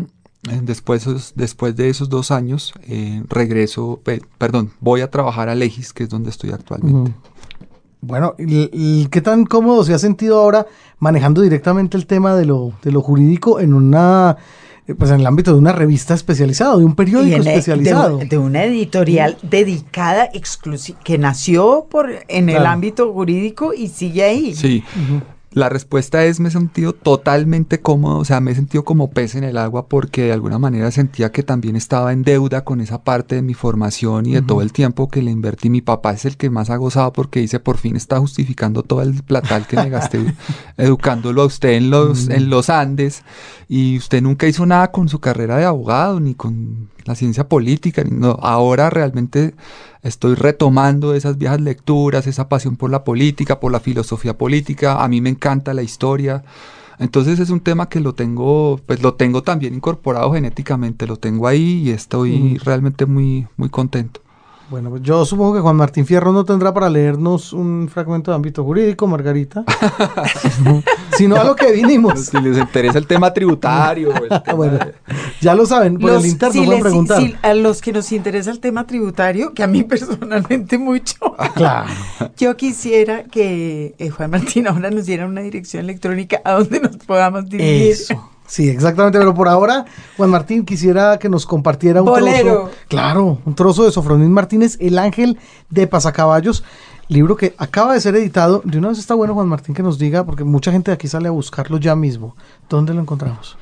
eh, después, después de esos dos años eh, regreso, pe- perdón, voy a trabajar a Legis, que es donde estoy actualmente. Ujú. Bueno, ¿y- y ¿qué tan cómodo se ha sentido ahora manejando directamente el tema de lo, de lo jurídico en una pues en el ámbito de una revista especializada, de un periódico en- de- especializado? De, una editorial dedicada exclusiva, que nació por, en el ámbito jurídico y sigue ahí. Sí. La respuesta es me he sentido totalmente cómodo, o sea, me he sentido como pez en el agua porque de alguna manera sentía que también estaba en deuda con esa parte de mi formación y de todo el tiempo que le invertí. Mi papá es el que más ha gozado porque dice, por fin está justificando todo el platal que me gasté educándolo a usted en los, Mm. en los Andes y usted nunca hizo nada con su carrera de abogado ni con la ciencia política. no. Ahora realmente estoy retomando esas viejas lecturas, esa pasión por la política, por la filosofía política. A mí me encanta la historia. Entonces es un tema que lo tengo, pues lo tengo también incorporado genéticamente, lo tengo ahí y estoy Mm. realmente muy, muy contento. Bueno, pues yo supongo que Juan Martín Fierro no tendrá para leernos un fragmento de ámbito jurídico, Margarita. sino a lo que vinimos. Si les interesa el tema tributario, el tema Bueno, de- ya lo saben, por Los- el interno si pueden les- preguntar. si a los que nos interesa el tema tributario, que a mí personalmente mucho, Claro. yo quisiera que eh, Juan Martín ahora nos diera una dirección electrónica a donde nos podamos dirigir. Eso. Sí, exactamente, pero por ahora, Juan Martín, quisiera que nos compartiera un Bolero. trozo. Claro, un trozo de Sofronín Martínez, El Ángel de Pasacaballos, libro que acaba de ser editado. De una vez está bueno, Juan Martín, que nos diga, porque mucha gente de aquí sale a buscarlo ya mismo. ¿Dónde lo encontramos?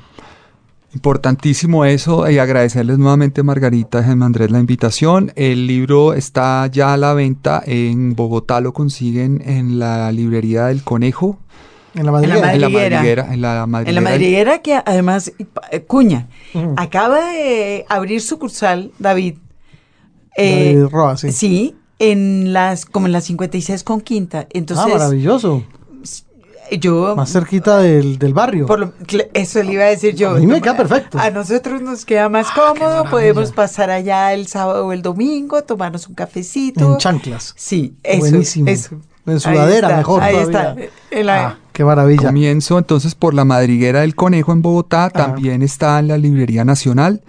Importantísimo eso y agradecerles nuevamente Margarita y Germán Andrés la invitación. El libro está ya a la venta en Bogotá, lo consiguen en la librería del Conejo, En la madriguera. en la Madriguera. madriguera, en la En madriguera. la madriguera que además, eh, Cuña, acaba de abrir sucursal, David. David Roa, sí. Sí, en las, como en las 56 con quinta. ah, Entonces, maravilloso. yo Más cerquita del, del barrio. Por lo- cl- eso le iba a decir yo. A mí me queda perfecto. A nosotros nos queda más cómodo, podemos pasar allá el sábado o el domingo, tomarnos un cafecito. en chanclas. Sí, eso. Buenísimo. eso. En Ahí sudadera, está, mejor Ahí todavía. está. en la- Ah, qué maravilla. Comienzo entonces por la madriguera del Conejo en Bogotá, también está en la Librería Nacional.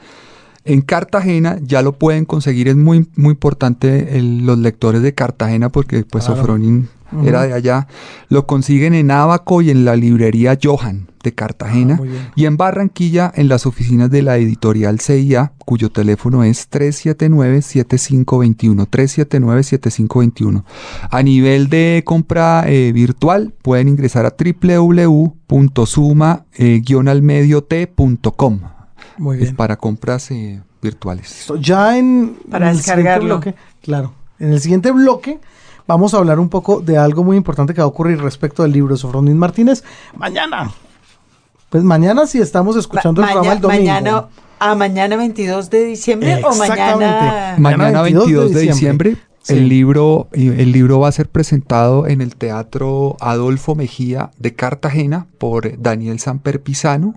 En Cartagena ya lo pueden conseguir, es muy, muy importante el- los lectores de Cartagena porque pues Claro. Sofronin era de allá. Lo consiguen en Abaco y en la librería Johan de Cartagena Ah, y en Barranquilla en las oficinas de la editorial CIA, cuyo teléfono es 379-7521. 379-7521. A nivel de compra eh, virtual, pueden ingresar a www.suma-almediot.com. Muy Es bien. para compras eh, virtuales. Ya en, Para en descargarlo. bloque, claro, en el siguiente bloque vamos a hablar un poco de algo muy importante que va a ocurrir respecto del libro de Sofronín Martínez mañana. Pues mañana si estamos escuchando el Ma- programa el domingo. Mañana, a mañana 22 de diciembre o mañana... Mañana 22 de diciembre, Sí. el, libro, el libro va a ser presentado en el Teatro Adolfo Mejía de Cartagena por Daniel Samper Pisano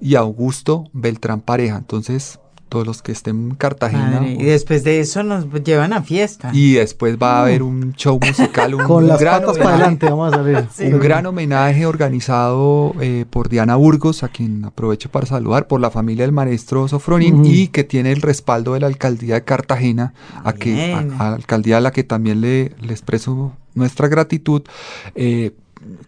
y Augusto Beltrán Pareja. Entonces, todos los que estén en Cartagena. Madre, y después de eso nos llevan a fiesta. Y después va a haber un show musical, un, Con un las gran patas para homenaje- adelante vamos a salir. Sí. un gran homenaje organizado eh, por Diana Burgos, a quien aprovecho para saludar, por la familia del maestro Sofronín y que tiene el respaldo de la alcaldía de Cartagena, a, que, a, la alcaldía a la que también le, le expreso nuestra gratitud. eh,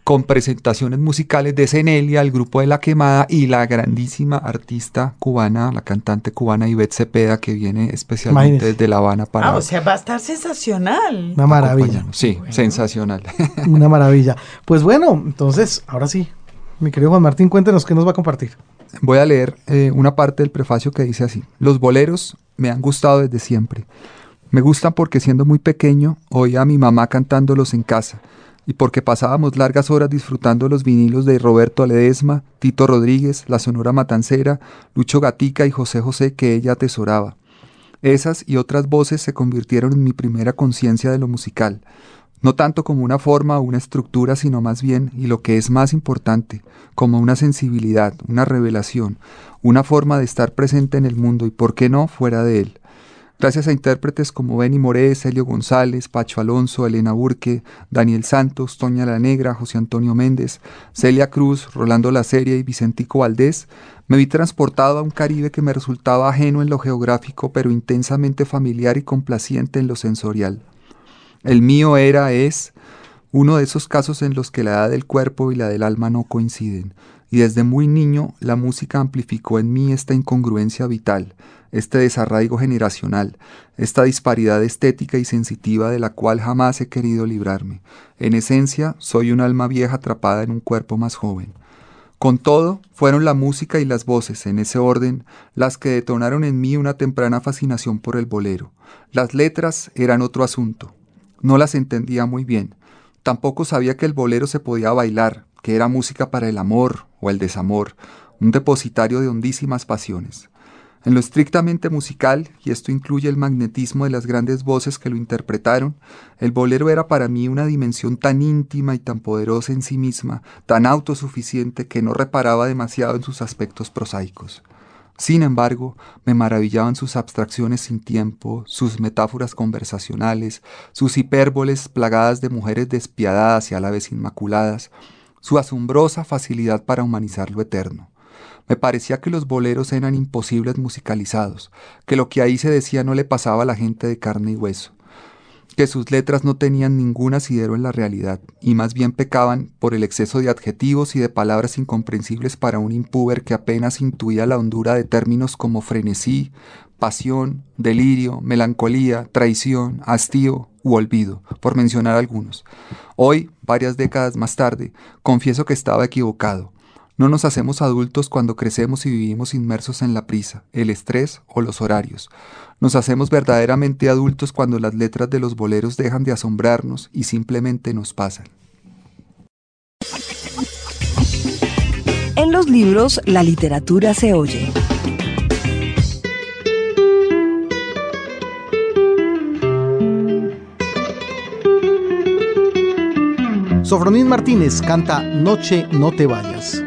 con presentaciones musicales de Cenelia, el grupo de La Quemada y la grandísima artista cubana, la cantante cubana Ivette Cepeda, que viene especialmente Imagínese. desde La Habana para Ah, o sea, va a estar sensacional. Una maravilla. Sí, sensacional. una maravilla. Pues bueno, entonces, ahora sí, mi querido Juan Martín, cuéntenos qué nos va a compartir. Voy a leer eh, una parte del prefacio que dice así. Los boleros me han gustado desde siempre. Me gustan porque siendo muy pequeño oía a mi mamá cantándolos en casa y porque pasábamos largas horas disfrutando los vinilos de Roberto Ledesma, Tito Rodríguez, La Sonora Matancera, Lucho Gatica y José José que ella atesoraba. Esas y otras voces se convirtieron en mi primera conciencia de lo musical, no tanto como una forma o una estructura, sino más bien, y lo que es más importante, como una sensibilidad, una revelación, una forma de estar presente en el mundo y, por qué no, fuera de él. Gracias a intérpretes como Benny Moré, Celio González, Pacho Alonso, Elena Burque, Daniel Santos, Toña la Negra, José Antonio Méndez, Celia Cruz, Rolando La Serie y Vicentico Valdés, me vi transportado a un Caribe que me resultaba ajeno en lo geográfico, pero intensamente familiar y complaciente en lo sensorial. El mío era, es, uno de esos casos en los que la edad del cuerpo y la del alma no coinciden, y desde muy niño la música amplificó en mí esta incongruencia vital, este desarraigo generacional, esta disparidad estética y sensitiva de la cual jamás he querido librarme. En esencia, soy un alma vieja atrapada en un cuerpo más joven. Con todo, fueron la música y las voces, en ese orden, las que detonaron en mí una temprana fascinación por el bolero. Las letras eran otro asunto. No las entendía muy bien. Tampoco sabía que el bolero se podía bailar, que era música para el amor o el desamor, un depositario de hondísimas pasiones. En lo estrictamente musical, y esto incluye el magnetismo de las grandes voces que lo interpretaron, el bolero era para mí una dimensión tan íntima y tan poderosa en sí misma, tan autosuficiente que no reparaba demasiado en sus aspectos prosaicos. Sin embargo, me maravillaban sus abstracciones sin tiempo, sus metáforas conversacionales, sus hipérboles plagadas de mujeres despiadadas y a la vez inmaculadas, su asombrosa facilidad para humanizar lo eterno. Me parecía que los boleros eran imposibles musicalizados, que lo que ahí se decía no le pasaba a la gente de carne y hueso, que sus letras no tenían ningún asidero en la realidad, y más bien pecaban por el exceso de adjetivos y de palabras incomprensibles para un impúber que apenas intuía la hondura de términos como frenesí, pasión, delirio, melancolía, traición, hastío u olvido, por mencionar algunos. Hoy, varias décadas más tarde, confieso que estaba equivocado. No nos hacemos adultos cuando crecemos y vivimos inmersos en la prisa, el estrés o los horarios. Nos hacemos verdaderamente adultos cuando las letras de los boleros dejan de asombrarnos y simplemente nos pasan. En los libros, la literatura se oye. Sofronín Martínez canta Noche no te vayas.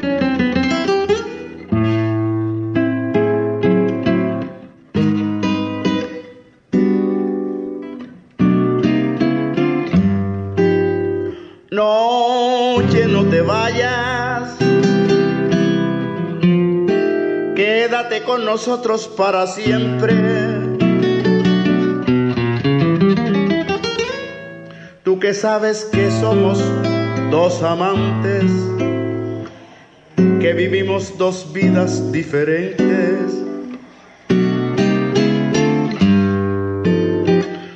Con nosotros para siempre. Tú que sabes que somos dos amantes, que vivimos dos vidas diferentes.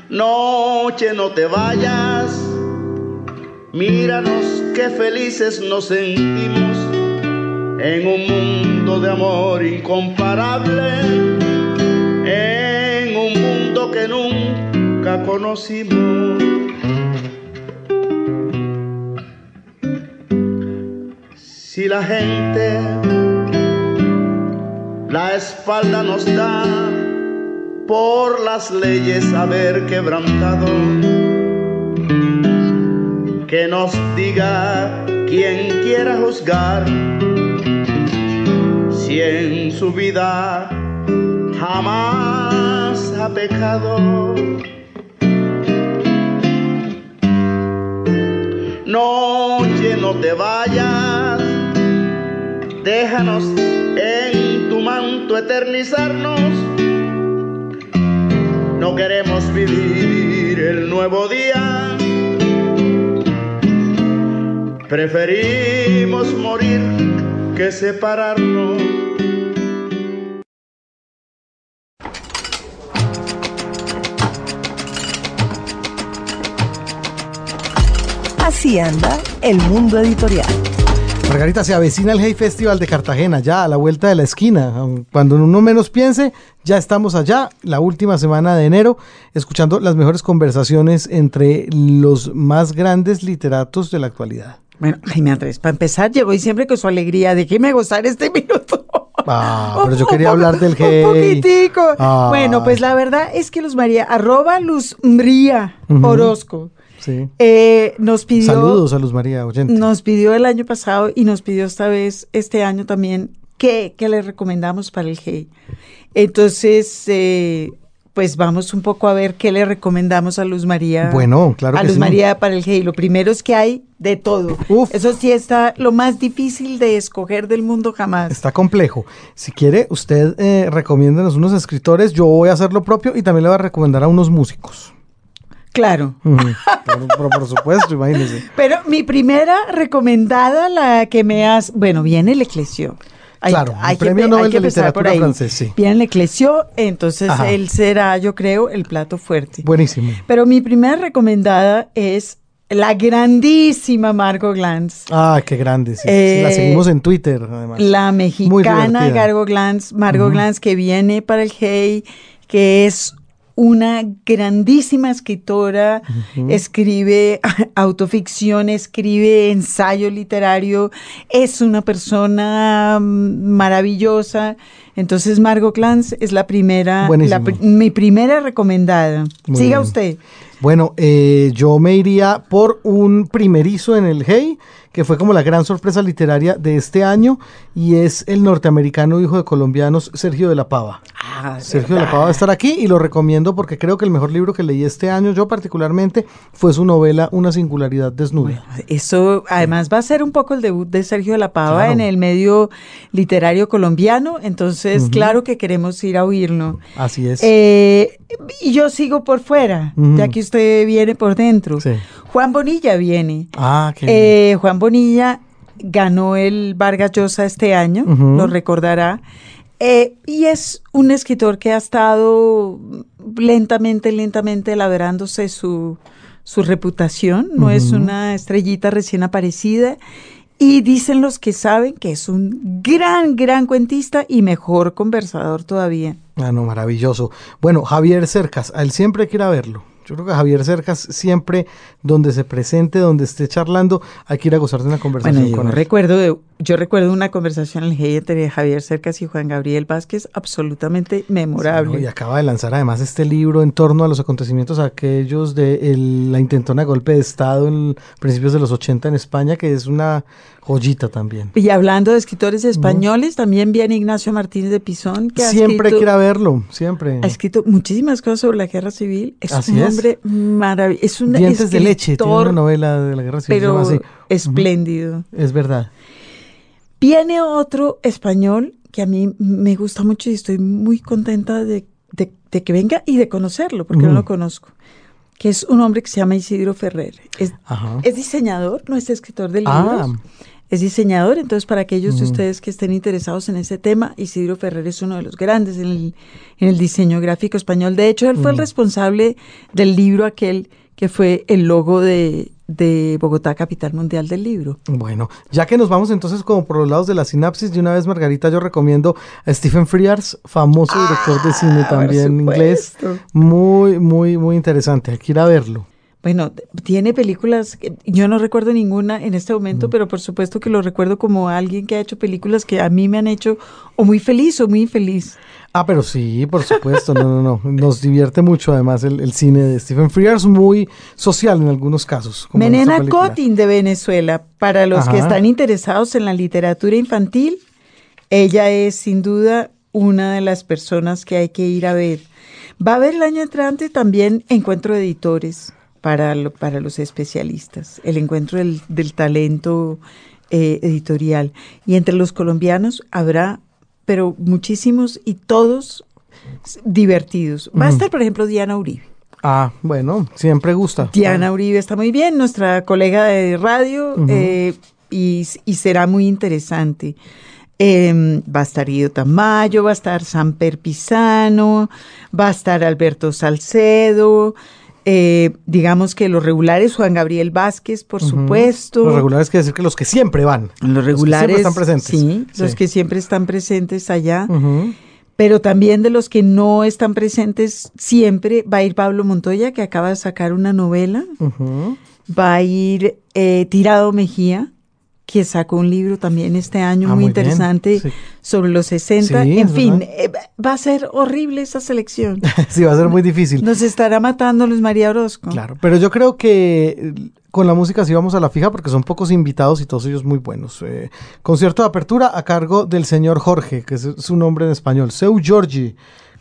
Noche, no te vayas, míranos qué felices nos sentimos en un mundo de amor incomparable, en un mundo que nunca conocimos. Si la gente la espalda nos da por las leyes haber quebrantado, que nos diga quien quiera juzgar si en su vida jamás ha pecado. Noche, no te vayas, déjanos en tu manto eternizarnos. No queremos vivir el nuevo día, preferimos morir que separarnos. Así anda el mundo editorial. Margarita, se avecina el Hey Festival de Cartagena, ya a la vuelta de la esquina. Cuando uno menos piense, ya estamos allá, la última semana de enero, escuchando las mejores conversaciones entre los más grandes literatos de la actualidad. Bueno, Jaime Andrés, para empezar, llevo y siempre con su alegría. Déjeme gozar este minuto. Ah, pero yo quería hablar del Hey. Un poquitico. Ah. Bueno, pues la verdad es que Luz María, arroba Luz María. Orozco, Sí. eh, nos pidió... Saludos a Luz María, oyente. Nos pidió el año pasado y nos pidió esta vez, este año también, que, que le recomendamos para el GEI. Entonces, eh, pues vamos un poco a ver qué le recomendamos a Luz María. Bueno, claro A que Luz sí. María para el GEI. Lo primero es que hay de todo. Uf. Eso sí está lo más difícil de escoger del mundo jamás. Está complejo. Si quiere, usted eh, recomiéndenos unos escritores, yo voy a hacer lo propio y también le voy a recomendar a unos músicos. Claro. Por, por- por supuesto, imagínese. Pero mi primera recomendada, la que me has... Bueno, viene el Eclesio. Claro, el Premio pe- Nobel de Literatura francés, sí. El Eclesio, entonces Ajá. él será, yo creo, el plato fuerte. Buenísimo. Pero mi primera recomendada es la grandísima Margot Glantz. Ah, qué grande. sí. Eh, la seguimos en Twitter, además. La mexicana. Margot Glantz, Margot. Glantz que viene para el GEI, que es una grandísima escritora, escribe autoficción, escribe ensayo literario, es una persona mm, maravillosa. Entonces Margot Glantz es la primera, la mi primera recomendada. Muy Siga bien. usted. Bueno, eh, yo me iría por un primerizo en el Hey, que fue como la gran sorpresa literaria de este año, y es el norteamericano hijo de colombianos Sergio de la Pava. Ah, Sergio de la Pava va a estar aquí y lo recomiendo porque creo que el mejor libro que leí este año, yo particularmente, fue su novela Una singularidad desnuda. Eso además va a ser un poco el debut de Sergio de la Pava Claro. en el medio literario colombiano, entonces Ujú. claro que queremos ir a oírlo. Así es. Eh, y yo sigo por fuera, Ujú. ya que usted viene por dentro. Sí. Juan Bonilla viene. Ah, qué Eh, Juan Bonilla ganó el Vargas Llosa este año, Ujú. lo recordará. Eh, y es un escritor que ha estado lentamente, lentamente labrándose su, su reputación. No es Ujú. una estrellita recién aparecida. Y dicen los que saben que es un gran, gran cuentista y mejor conversador todavía. Ah, no, maravilloso. Bueno, Javier Cercas, a él siempre hay que ir a verlo. Yo creo que Javier Cercas siempre, donde se presente, donde esté charlando, hay que ir a gozar de una conversación Bueno, yo con él. recuerdo, de- yo recuerdo una conversación en el GEI entre Javier Cercas y Juan Gabriel Vázquez absolutamente memorable. Sí, ¿no? Y acaba de lanzar además este libro en torno a los acontecimientos aquellos de el- la intentona golpe de Estado en principios de los 80 en España, que es una joyita también. Y hablando de escritores españoles, también viene Ignacio Martínez de Pisón, que Siempre hay que ir escrito, a verlo, siempre. ha escrito muchísimas cosas sobre la guerra civil. Es Así un es. Hombre maravilloso. Es un Dientes de leche, tiene escritor, una novela de la guerra civil. pero así. espléndido. Es verdad. Viene otro español que a mí me gusta mucho y estoy muy contenta de, de- de que venga y de conocerlo, porque no lo conozco. que es un hombre que se llama Isidro Ferrer. Es diseñador, no es escritor de libros. Ah. Es diseñador, entonces para aquellos de ustedes que estén interesados en ese tema, Isidro Ferrer es uno de los grandes en el, en el diseño gráfico español. De hecho, él fue el responsable del libro aquel que fue el logo de, de Bogotá, capital mundial del libro. Bueno, ya que nos vamos entonces como por los lados de la sinapsis, de una vez Margarita yo recomiendo a Stephen Frears, famoso director de cine Ah, por también inglés, muy, muy, muy interesante, hay que ir a verlo. Bueno, tiene películas, que yo no recuerdo ninguna en este momento, pero por supuesto que lo recuerdo como alguien que ha hecho películas que a mí me han hecho o muy feliz o muy infeliz. Ah, pero sí, por supuesto, no, no, no, nos divierte mucho además el, el cine de Stephen Frears, muy social en algunos casos. como Menena. Cotin de Venezuela, para los que están interesados en la literatura infantil, ella es sin duda una de las personas que hay que ir a ver. Va a haber el año entrante también encuentro de editores para, lo- para los especialistas, el encuentro del, del talento eh, editorial. Y entre los colombianos habrá, pero muchísimos y todos divertidos. Va a estar, por ejemplo, Diana Uribe. Ah, bueno, siempre gusta. Diana Uribe está muy bien, nuestra colega de radio, eh, y, y será muy interesante. Eh, va a estar Guido Tamayo, va a estar Samper Pisano, va a estar Alberto Salcedo, eh, digamos que los regulares, Juan Gabriel Vázquez, por supuesto. Los regulares quiere decir que los que siempre van. Los que regulares, siempre están presentes. sí, los que siempre están presentes allá, pero también de los que no están presentes siempre va a ir Pablo Montoya, que acaba de sacar una novela. Va a ir eh, Tirado Mejía, que sacó un libro también este año Ah, muy, interesante sí. sobre los 60. Sí, en fin, verdad. eh, va a ser horrible esa selección. Sí, va a ser muy difícil. Nos estará matando Luis María Orozco. Claro, pero yo creo que eh, con la música sí vamos a la fija porque son pocos invitados y todos ellos muy buenos. Eh, concierto de apertura a cargo del señor Jorge, que es su nombre en español, Seu Giorgi,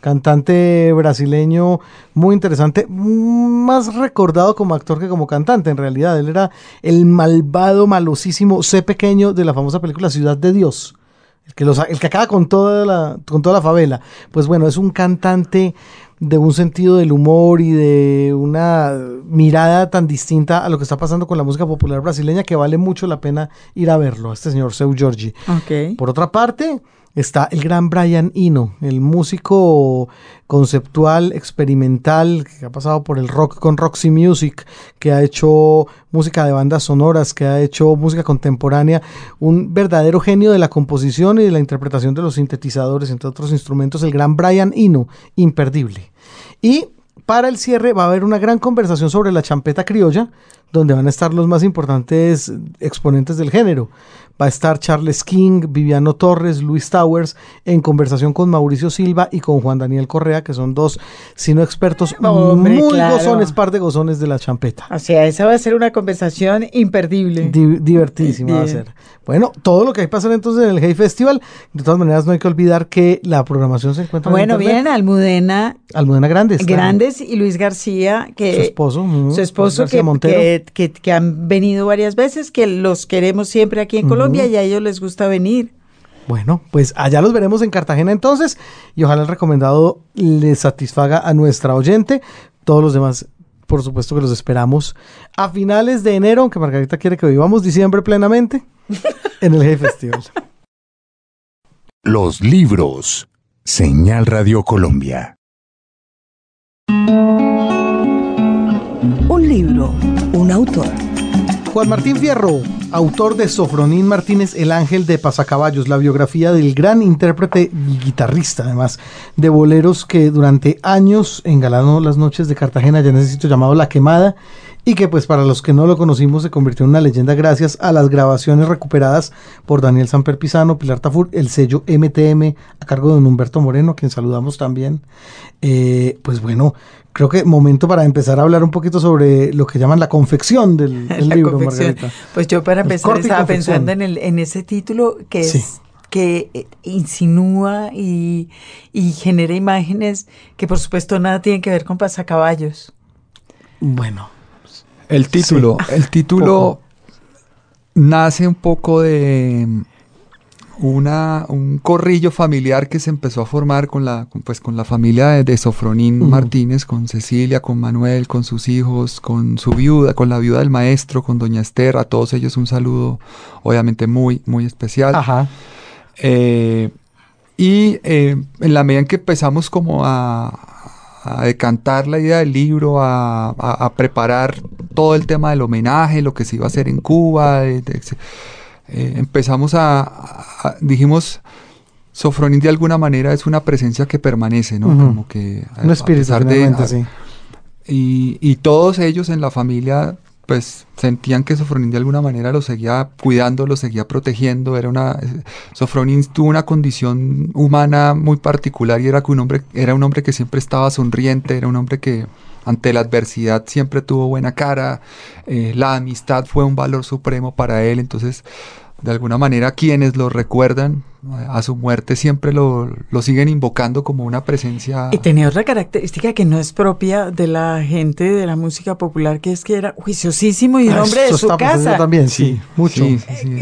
cantante brasileño muy interesante, más recordado como actor que como cantante en realidad. Él era el malvado, malosísimo C pequeño de la famosa película Ciudad de Dios. El que, los- el que acaba con toda, la, con toda la favela. Pues bueno, es un cantante de un sentido del humor y de una mirada tan distinta a lo que está pasando con la música popular brasileña que vale mucho la pena ir a verlo, a este señor Seu Giorgi. Por otra parte, está el gran Brian Eno, el músico conceptual, experimental, que ha pasado por el rock con Roxy Music, que ha hecho música de bandas sonoras, que ha hecho música contemporánea, un verdadero genio de la composición y de la interpretación de los sintetizadores, entre otros instrumentos, el gran Brian Eno, imperdible. Y para el cierre va a haber una gran conversación sobre la champeta criolla, donde van a estar los más importantes exponentes del género. Va a estar Charles King, Viviano Torres, Luis Towers, en conversación con Mauricio Silva y con Juan Daniel Correa, que son dos, si no expertos, Hombre, muy claro. gozones, par de gozones de la champeta. O sea, esa va a ser una conversación imperdible. Di- divertidísima va a Bien. ser. Bueno, todo lo que hay que pasar entonces en el Hey Festival. De todas maneras, no hay que olvidar que la programación se encuentra bueno, en internet. vienen Almudena Almudena Grandes. Grandes y Luis García, que Su esposo. su esposo que, Montero. que, que- que han venido varias veces, que los queremos siempre aquí en Colombia y a ellos les gusta venir. Bueno, pues allá los veremos en Cartagena entonces y ojalá el recomendado le satisfaga a nuestra oyente. Todos los demás, por supuesto que los esperamos a finales de enero, aunque Margarita quiere que vivamos diciembre plenamente en el Hey Festival. Los libros. Señal Radio Colombia. Un libro, un autor. Juan Martín Fierro, autor de Sofronín Martínez, El Ángel de Pasacaballos, la biografía del gran intérprete y guitarrista, además, de boleros que durante años engalanó las noches de Cartagena, ya sitio llamado La Quemada, y que pues para los que no lo conocimos se convirtió en una leyenda gracias a las grabaciones recuperadas por Daniel Samper Pisano, Pilar Tafur, el sello MTM a cargo de don Humberto Moreno, a quien saludamos también. Eh, pues bueno, creo que momento para empezar a hablar un poquito sobre lo que llaman la confección del, del La libro, confección. Margarita. Pues yo para empezar estaba pensando en, el, en ese título que es Sí. que eh, insinúa y, y genera imágenes que por supuesto nada tienen que ver con pasacaballos. Bueno, El título, el título Poco. nace un poco de una, un corrillo familiar que se empezó a formar con la, con, pues, con la familia de, de Sofronín. Martínez, con Cecilia, con Manuel, con sus hijos, con su viuda, con la viuda del maestro, con doña Esther, a todos ellos un saludo obviamente muy, muy especial. Ajá. Eh, y eh, en la medida en que empezamos como a, a decantar la idea del libro, a, a- a preparar todo el tema del homenaje, lo que se iba a hacer en Cuba, de- de- eh, empezamos a, a- dijimos, Sofronín de alguna manera es una presencia que permanece, ¿no? Ujú. Como que Un espíritu, de- sí. y, y todos ellos en la familia, pues sentían que Sofronín de alguna manera lo seguía cuidando, lo seguía protegiendo. Era una, eh, Sofronín tuvo una condición humana muy particular y era que un hombre, era un hombre que siempre estaba sonriente, era un hombre que ante la adversidad siempre tuvo buena cara. eh, la amistad fue un valor supremo para él, entonces de alguna manera quienes lo recuerdan eh, a su muerte siempre lo, lo siguen invocando como una presencia. Y tenía otra característica que no es propia de la gente de la música popular, que es que era juiciosísimo y un Ah, hombre de su casa. también, sí, mucho. Sí, sí, sí.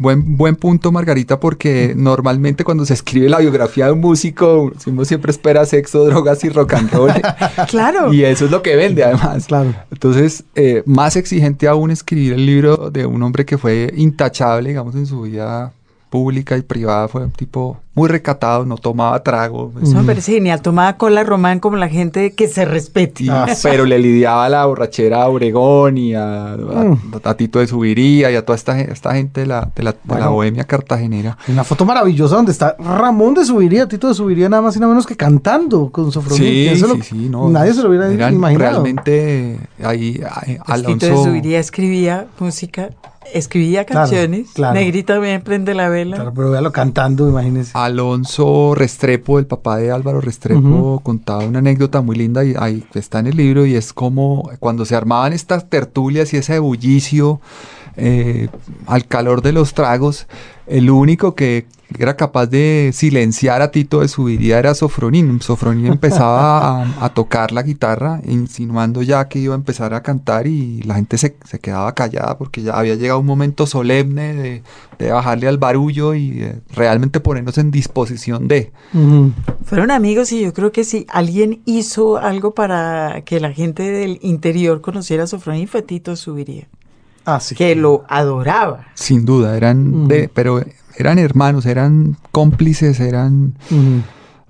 Buen, buen punto, Margarita, porque normalmente cuando se escribe la biografía de un músico, uno siempre espera sexo, drogas y rock and roll. Claro. y eso es lo que vende, además. Claro. Entonces, eh, más exigente aún escribir el libro de un hombre que fue intachable, digamos, en su vida pública y privada. Fue un tipo muy recatado, no tomaba trago. Eso me parece genial. Tomaba cola román como la gente que se respete. y- Ah, pero le lidiaba a la borrachera a Obregón y a, a- Mm. a Tito de Subiría y a toda esta, esta gente de la, de la, de la bohemia cartagenera. Una foto maravillosa donde está Ramón de Subiría, Tito de Subiría, nada más y nada menos que cantando con Sofronín. Sí, eso sí, lo- sí, no. Nadie se lo hubiera Eran imaginado. Realmente ahí ahí, Pues Tito de Alonso, Subiría escribía música, escribía Claro, canciones. claro. Negrita también prende la vela. Claro, pero véalo cantando, imagínese. Alonso Restrepo, el papá de Álvaro Restrepo, Ujú. contaba una anécdota muy linda y ahí está en el libro y es como cuando se armaban estas tertulias y ese bullicio eh, al calor de los tragos, el único que era capaz de silenciar a Tito de Subiría era Sofronín. Sofronín empezaba a, a tocar la guitarra, insinuando ya que iba a empezar a cantar y la gente se, se quedaba callada porque ya había llegado un momento solemne de, de bajarle al barullo y de realmente ponernos en disposición de. Fueron amigos y yo creo que si alguien hizo algo para que la gente del interior conociera a Sofronín fue Tito Subiría, Ah, sí. que lo adoraba. Sin duda, eran de, pero eran hermanos, eran cómplices, eran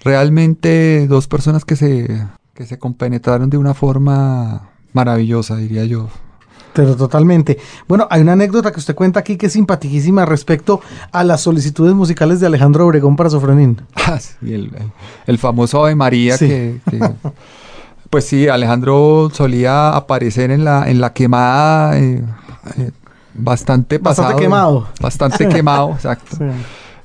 realmente dos personas que se, que se compenetraron de una forma maravillosa, diría yo. Pero totalmente. Bueno, hay una anécdota que usted cuenta aquí que es simpaticísima respecto a las solicitudes musicales de Alejandro Obregón para Sofronín. Ah, sí, el, el- el famoso Ave María Sí. que, que- pues sí, Alejandro solía aparecer en la, en la quemada eh, eh, bastante Bastante pasado. quemado. Bastante quemado, exacto. Sí.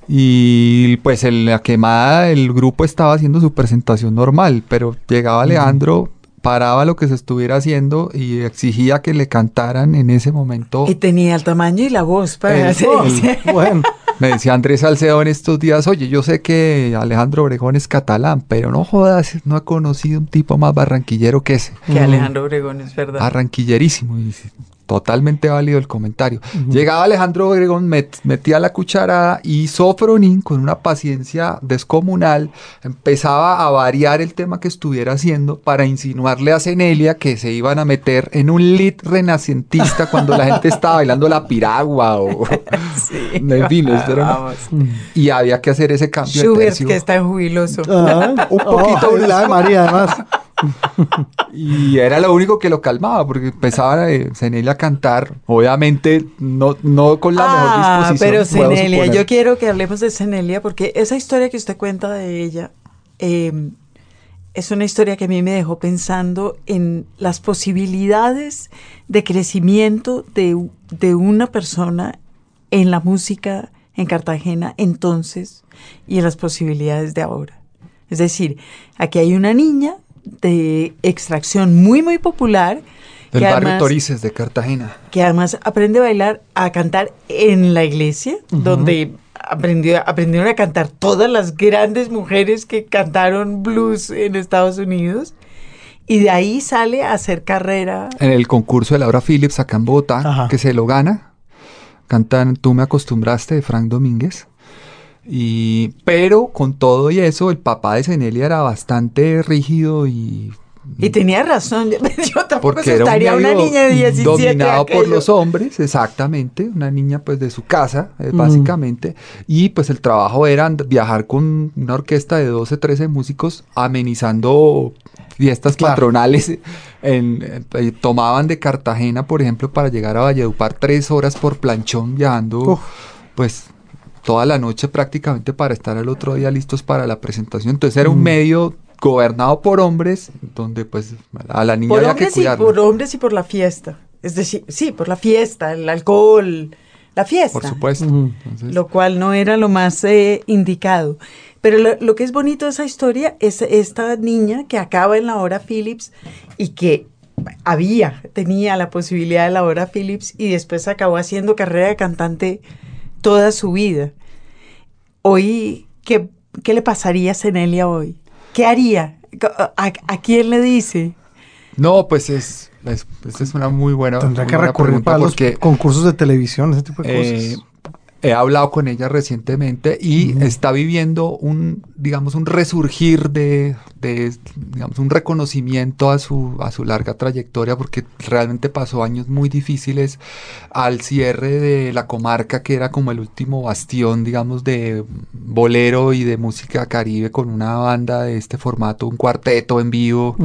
Y pues en la quemada el grupo estaba haciendo su presentación normal, pero llegaba Alejandro, paraba lo que se estuviera haciendo y exigía que le cantaran en ese momento. Y tenía el tamaño y la voz para El- hacer. el- Bueno, Me decía Andrés Salcedo en estos días, oye, yo sé que Alejandro Obregón es catalán, pero no jodas, no he conocido un tipo más barranquillero que ese. que Alejandro Obregón es verdad. Arranquillerísimo. Y totalmente válido el comentario. Llegaba Alejandro Obregón, met- metía la cucharada y Sofronín, con una paciencia descomunal, empezaba a variar el tema que estuviera haciendo para insinuarle a Cenelia que se iban a meter en un lit renacentista cuando la gente estaba bailando la piragua o... Sí, En fin, esto era una-. Y había que hacer ese cambio de Schubert, tercio. que es tan jubiloso. ah, Un poquito oh, la de María, además. Y era lo único que lo calmaba, porque empezaba eh, Cenelia a cantar, obviamente no, no con la mejor Ah, disposición. pero Cenelia, yo quiero que hablemos de Cenelia porque esa historia que usted cuenta de ella eh, es una historia que a mí me dejó pensando en las posibilidades de crecimiento de, de una persona en la música en Cartagena entonces y en las posibilidades de ahora. Es decir, aquí hay una niña de extracción muy, muy popular. Del que barrio además- Torices de Cartagena. que además aprende a bailar, a cantar en la iglesia, donde aprendió, aprendieron a cantar todas las grandes mujeres que cantaron blues en Estados Unidos. Y de ahí sale a hacer carrera. En el concurso de Laura Phillips acá en Bogotá, Ajá. que se lo gana. cantan Tú me acostumbraste de Frank Domínguez. Y, pero con todo y eso, el papá de Cenelia era bastante rígido y y tenía razón, yo tampoco un estaría una niña de 17 dominado por los hombres, exactamente, una niña pues de su casa, eh, Mm. básicamente, y pues el trabajo era viajar con una orquesta de 12, 13 músicos amenizando fiestas Claro. patronales, en- eh, tomaban de Cartagena, por ejemplo, para llegar a Valledupar tres horas por planchón viajando, Uf. pues toda la noche prácticamente para estar al otro día listos para la presentación, entonces era un Mm. medio gobernado por hombres, donde pues a la niña Por había que y, por hombres y por la fiesta. Es decir, sí, por la fiesta, el alcohol, la fiesta. Por supuesto. Entonces, Lo cual no era lo más eh, indicado. Pero lo, lo que es bonito de esa historia es esta niña que acaba en la hora Phillips y que había, tenía la posibilidad de la hora Phillips y después acabó haciendo carrera de cantante toda su vida. Hoy, ¿qué, qué le pasaría a Cenelia hoy? ¿Qué haría? ¿A, a quién le dice? no, pues es, es, esa es una muy buena, Tendrá muy que buena recurrir pregunta para los porque concursos de televisión, ese tipo de eh, cosas. He hablado con ella recientemente y está viviendo un, digamos, un resurgir de, de, digamos, un reconocimiento a su, a su larga trayectoria porque realmente pasó años muy difíciles al cierre de la comarca que era como el último bastión, digamos, de bolero y de música caribe con una banda de este formato, un cuarteto en vivo.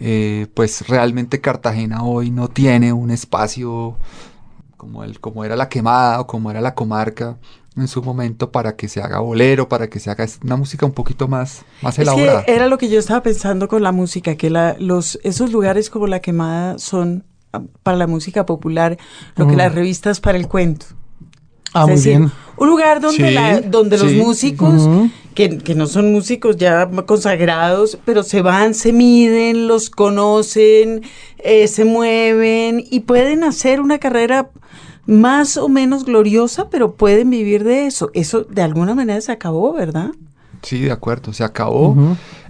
Eh, pues realmente Cartagena hoy no tiene un espacio como, el, como era la quemada o como era la comarca en su momento para que se haga bolero, para que se haga una música un poquito más, más Es elaborada. que era lo que yo estaba pensando con la música, que la, los, esos lugares como La Quemada son ah, para la música popular lo que Mm. las revistas para el cuento. Ah, Es muy decir, bien. Un lugar donde, Sí, la- donde los músicos, que, que no son músicos ya consagrados, pero se van, se miden, los conocen, eh, se mueven y pueden hacer una carrera más o menos gloriosa, pero pueden vivir de eso. Eso de alguna manera se acabó, ¿verdad? Sí, de acuerdo, se acabó.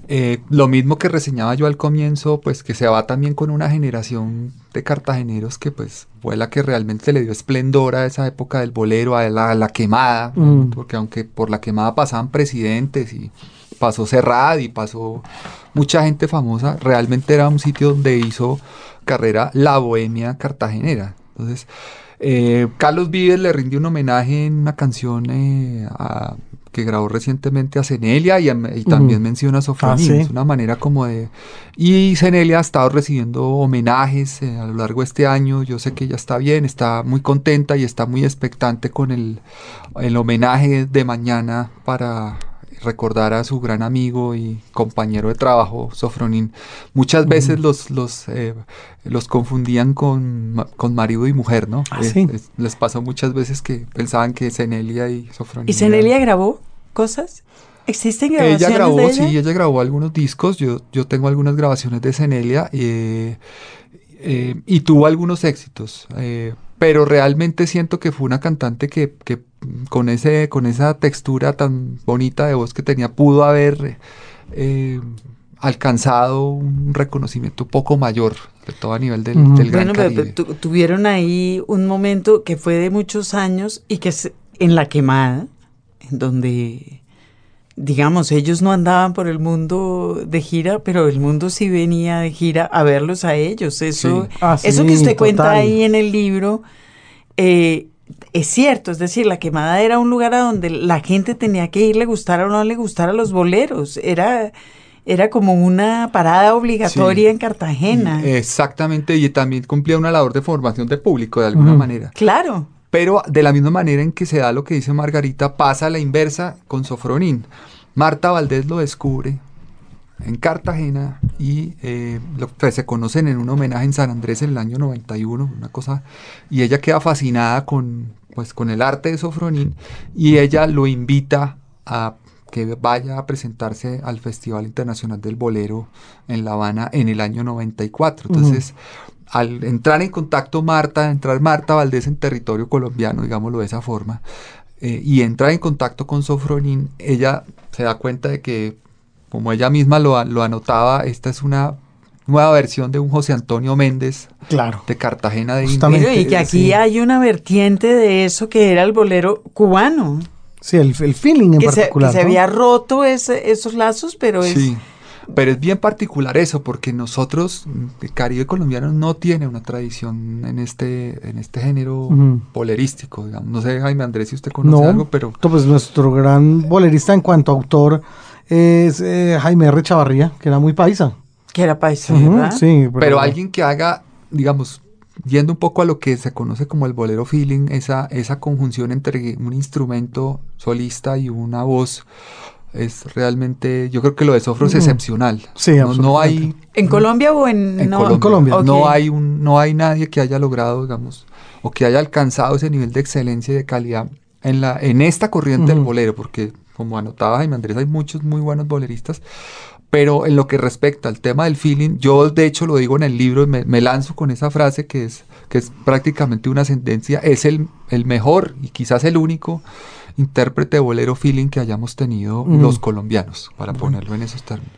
Eh, lo mismo que reseñaba yo al comienzo, pues que se va también con una generación de cartageneros que pues fue la que realmente le dio esplendor a esa época del bolero, a la, a la quemada, Mm. porque aunque por la quemada pasaban presidentes y pasó Serrat y pasó mucha gente famosa, realmente era un sitio donde hizo carrera la bohemia cartagenera. Entonces, eh, Carlos Vives le rindió un homenaje en una canción eh, a- que grabó recientemente a Cenelia y, a- y también menciona a Sofronín. Ah, sí. Es una manera como de... Y Cenelia ha estado recibiendo homenajes eh, a lo largo de este año. Yo sé que ella está bien, está muy contenta y está muy expectante con el, el homenaje de mañana para recordar a su gran amigo y compañero de trabajo, Sofronín. Muchas veces los, los, eh, los confundían con, con marido y mujer, ¿no? Ah, Eh, sí. es- les pasó muchas veces que pensaban que Cenelia y Sofronín. ¿Y Cenelia grabó cosas? ¿Existen eran- grabaciones ella grabó, de ella? sí, ella grabó algunos discos. Yo, yo tengo algunas grabaciones de Cenelia eh, eh, y tuvo algunos éxitos. Pero realmente siento que fue una cantante que, que, mm, con, ese, con esa textura tan bonita de voz que tenía pudo haber eh, alcanzado un reconocimiento un poco mayor, sobre todo a nivel del, del Gran Bueno, pero, Caribe. pero tu- tuvieron ahí un momento que fue de muchos años y que es en la quemada, en donde, digamos, ellos no andaban por el mundo de gira, pero el mundo sí venía de gira a verlos a ellos. Eso, Sí. Ah, sí, eso que usted cuenta ahí en el libro eh, es cierto, es decir, la quemada era un lugar a donde la gente tenía que ir, le gustara o no le gustara los boleros. Era, era como una parada obligatoria Sí. en Cartagena. Exactamente, y también cumplía una labor de formación de público de alguna manera. Claro. Pero de la misma manera en que se da lo que dice Margarita, pasa a la inversa con Sofronín. Marta Valdés lo descubre en Cartagena y eh, lo, pues, se conocen en un homenaje en San Andrés en el año 91, una cosa, y ella queda fascinada con, pues, con el arte de Sofronín y ella lo invita a que vaya a presentarse al Festival Internacional del Bolero en La Habana en el año 94. Ujú. Entonces, al entrar en contacto Marta, entrar Marta Valdés en territorio colombiano, digámoslo de esa forma, eh, y entrar en contacto con Sofronín, ella se da cuenta de que, como ella misma lo, anotaba, esta es una nueva versión de un José Antonio Méndez Claro. de Cartagena de Justamente. Indias. Y que aquí sí. hay una vertiente de eso que era el bolero cubano. Sí, el, el feeling en que se, que particular. se había roto ese- esos lazos, pero es... Sí, pero es bien particular eso, porque nosotros, el Caribe colombiano, no tiene una tradición en este, en este género bolerístico, digamos. No sé, Jaime Andrés, si usted conoce No, algo, pero pues nuestro gran bolerista en cuanto a autor es eh, Jaime R. Chavarría, que era muy paisa. Que era paisa, sí, Pero alguien que haga, digamos, yendo un poco a lo que se conoce como el bolero feeling, esa, esa conjunción entre un instrumento solista y una voz, es realmente, yo creo que lo de Sofro es excepcional. Sí, no, no hay absolutamente. ¿En Colombia o en, en no? Colombia, no hay un, no hay nadie que haya logrado, digamos, o que haya alcanzado ese nivel de excelencia y de calidad en la, en esta corriente del bolero, porque como anotaba Jaime Andrés, hay muchos muy buenos boleristas, pero en lo que respecta al tema del feeling, yo de hecho lo digo en el libro, me, me lanzo con esa frase que es, que es prácticamente una sentencia, es el, el mejor y quizás el único intérprete bolero feeling que hayamos tenido los colombianos, para ponerlo en esos términos.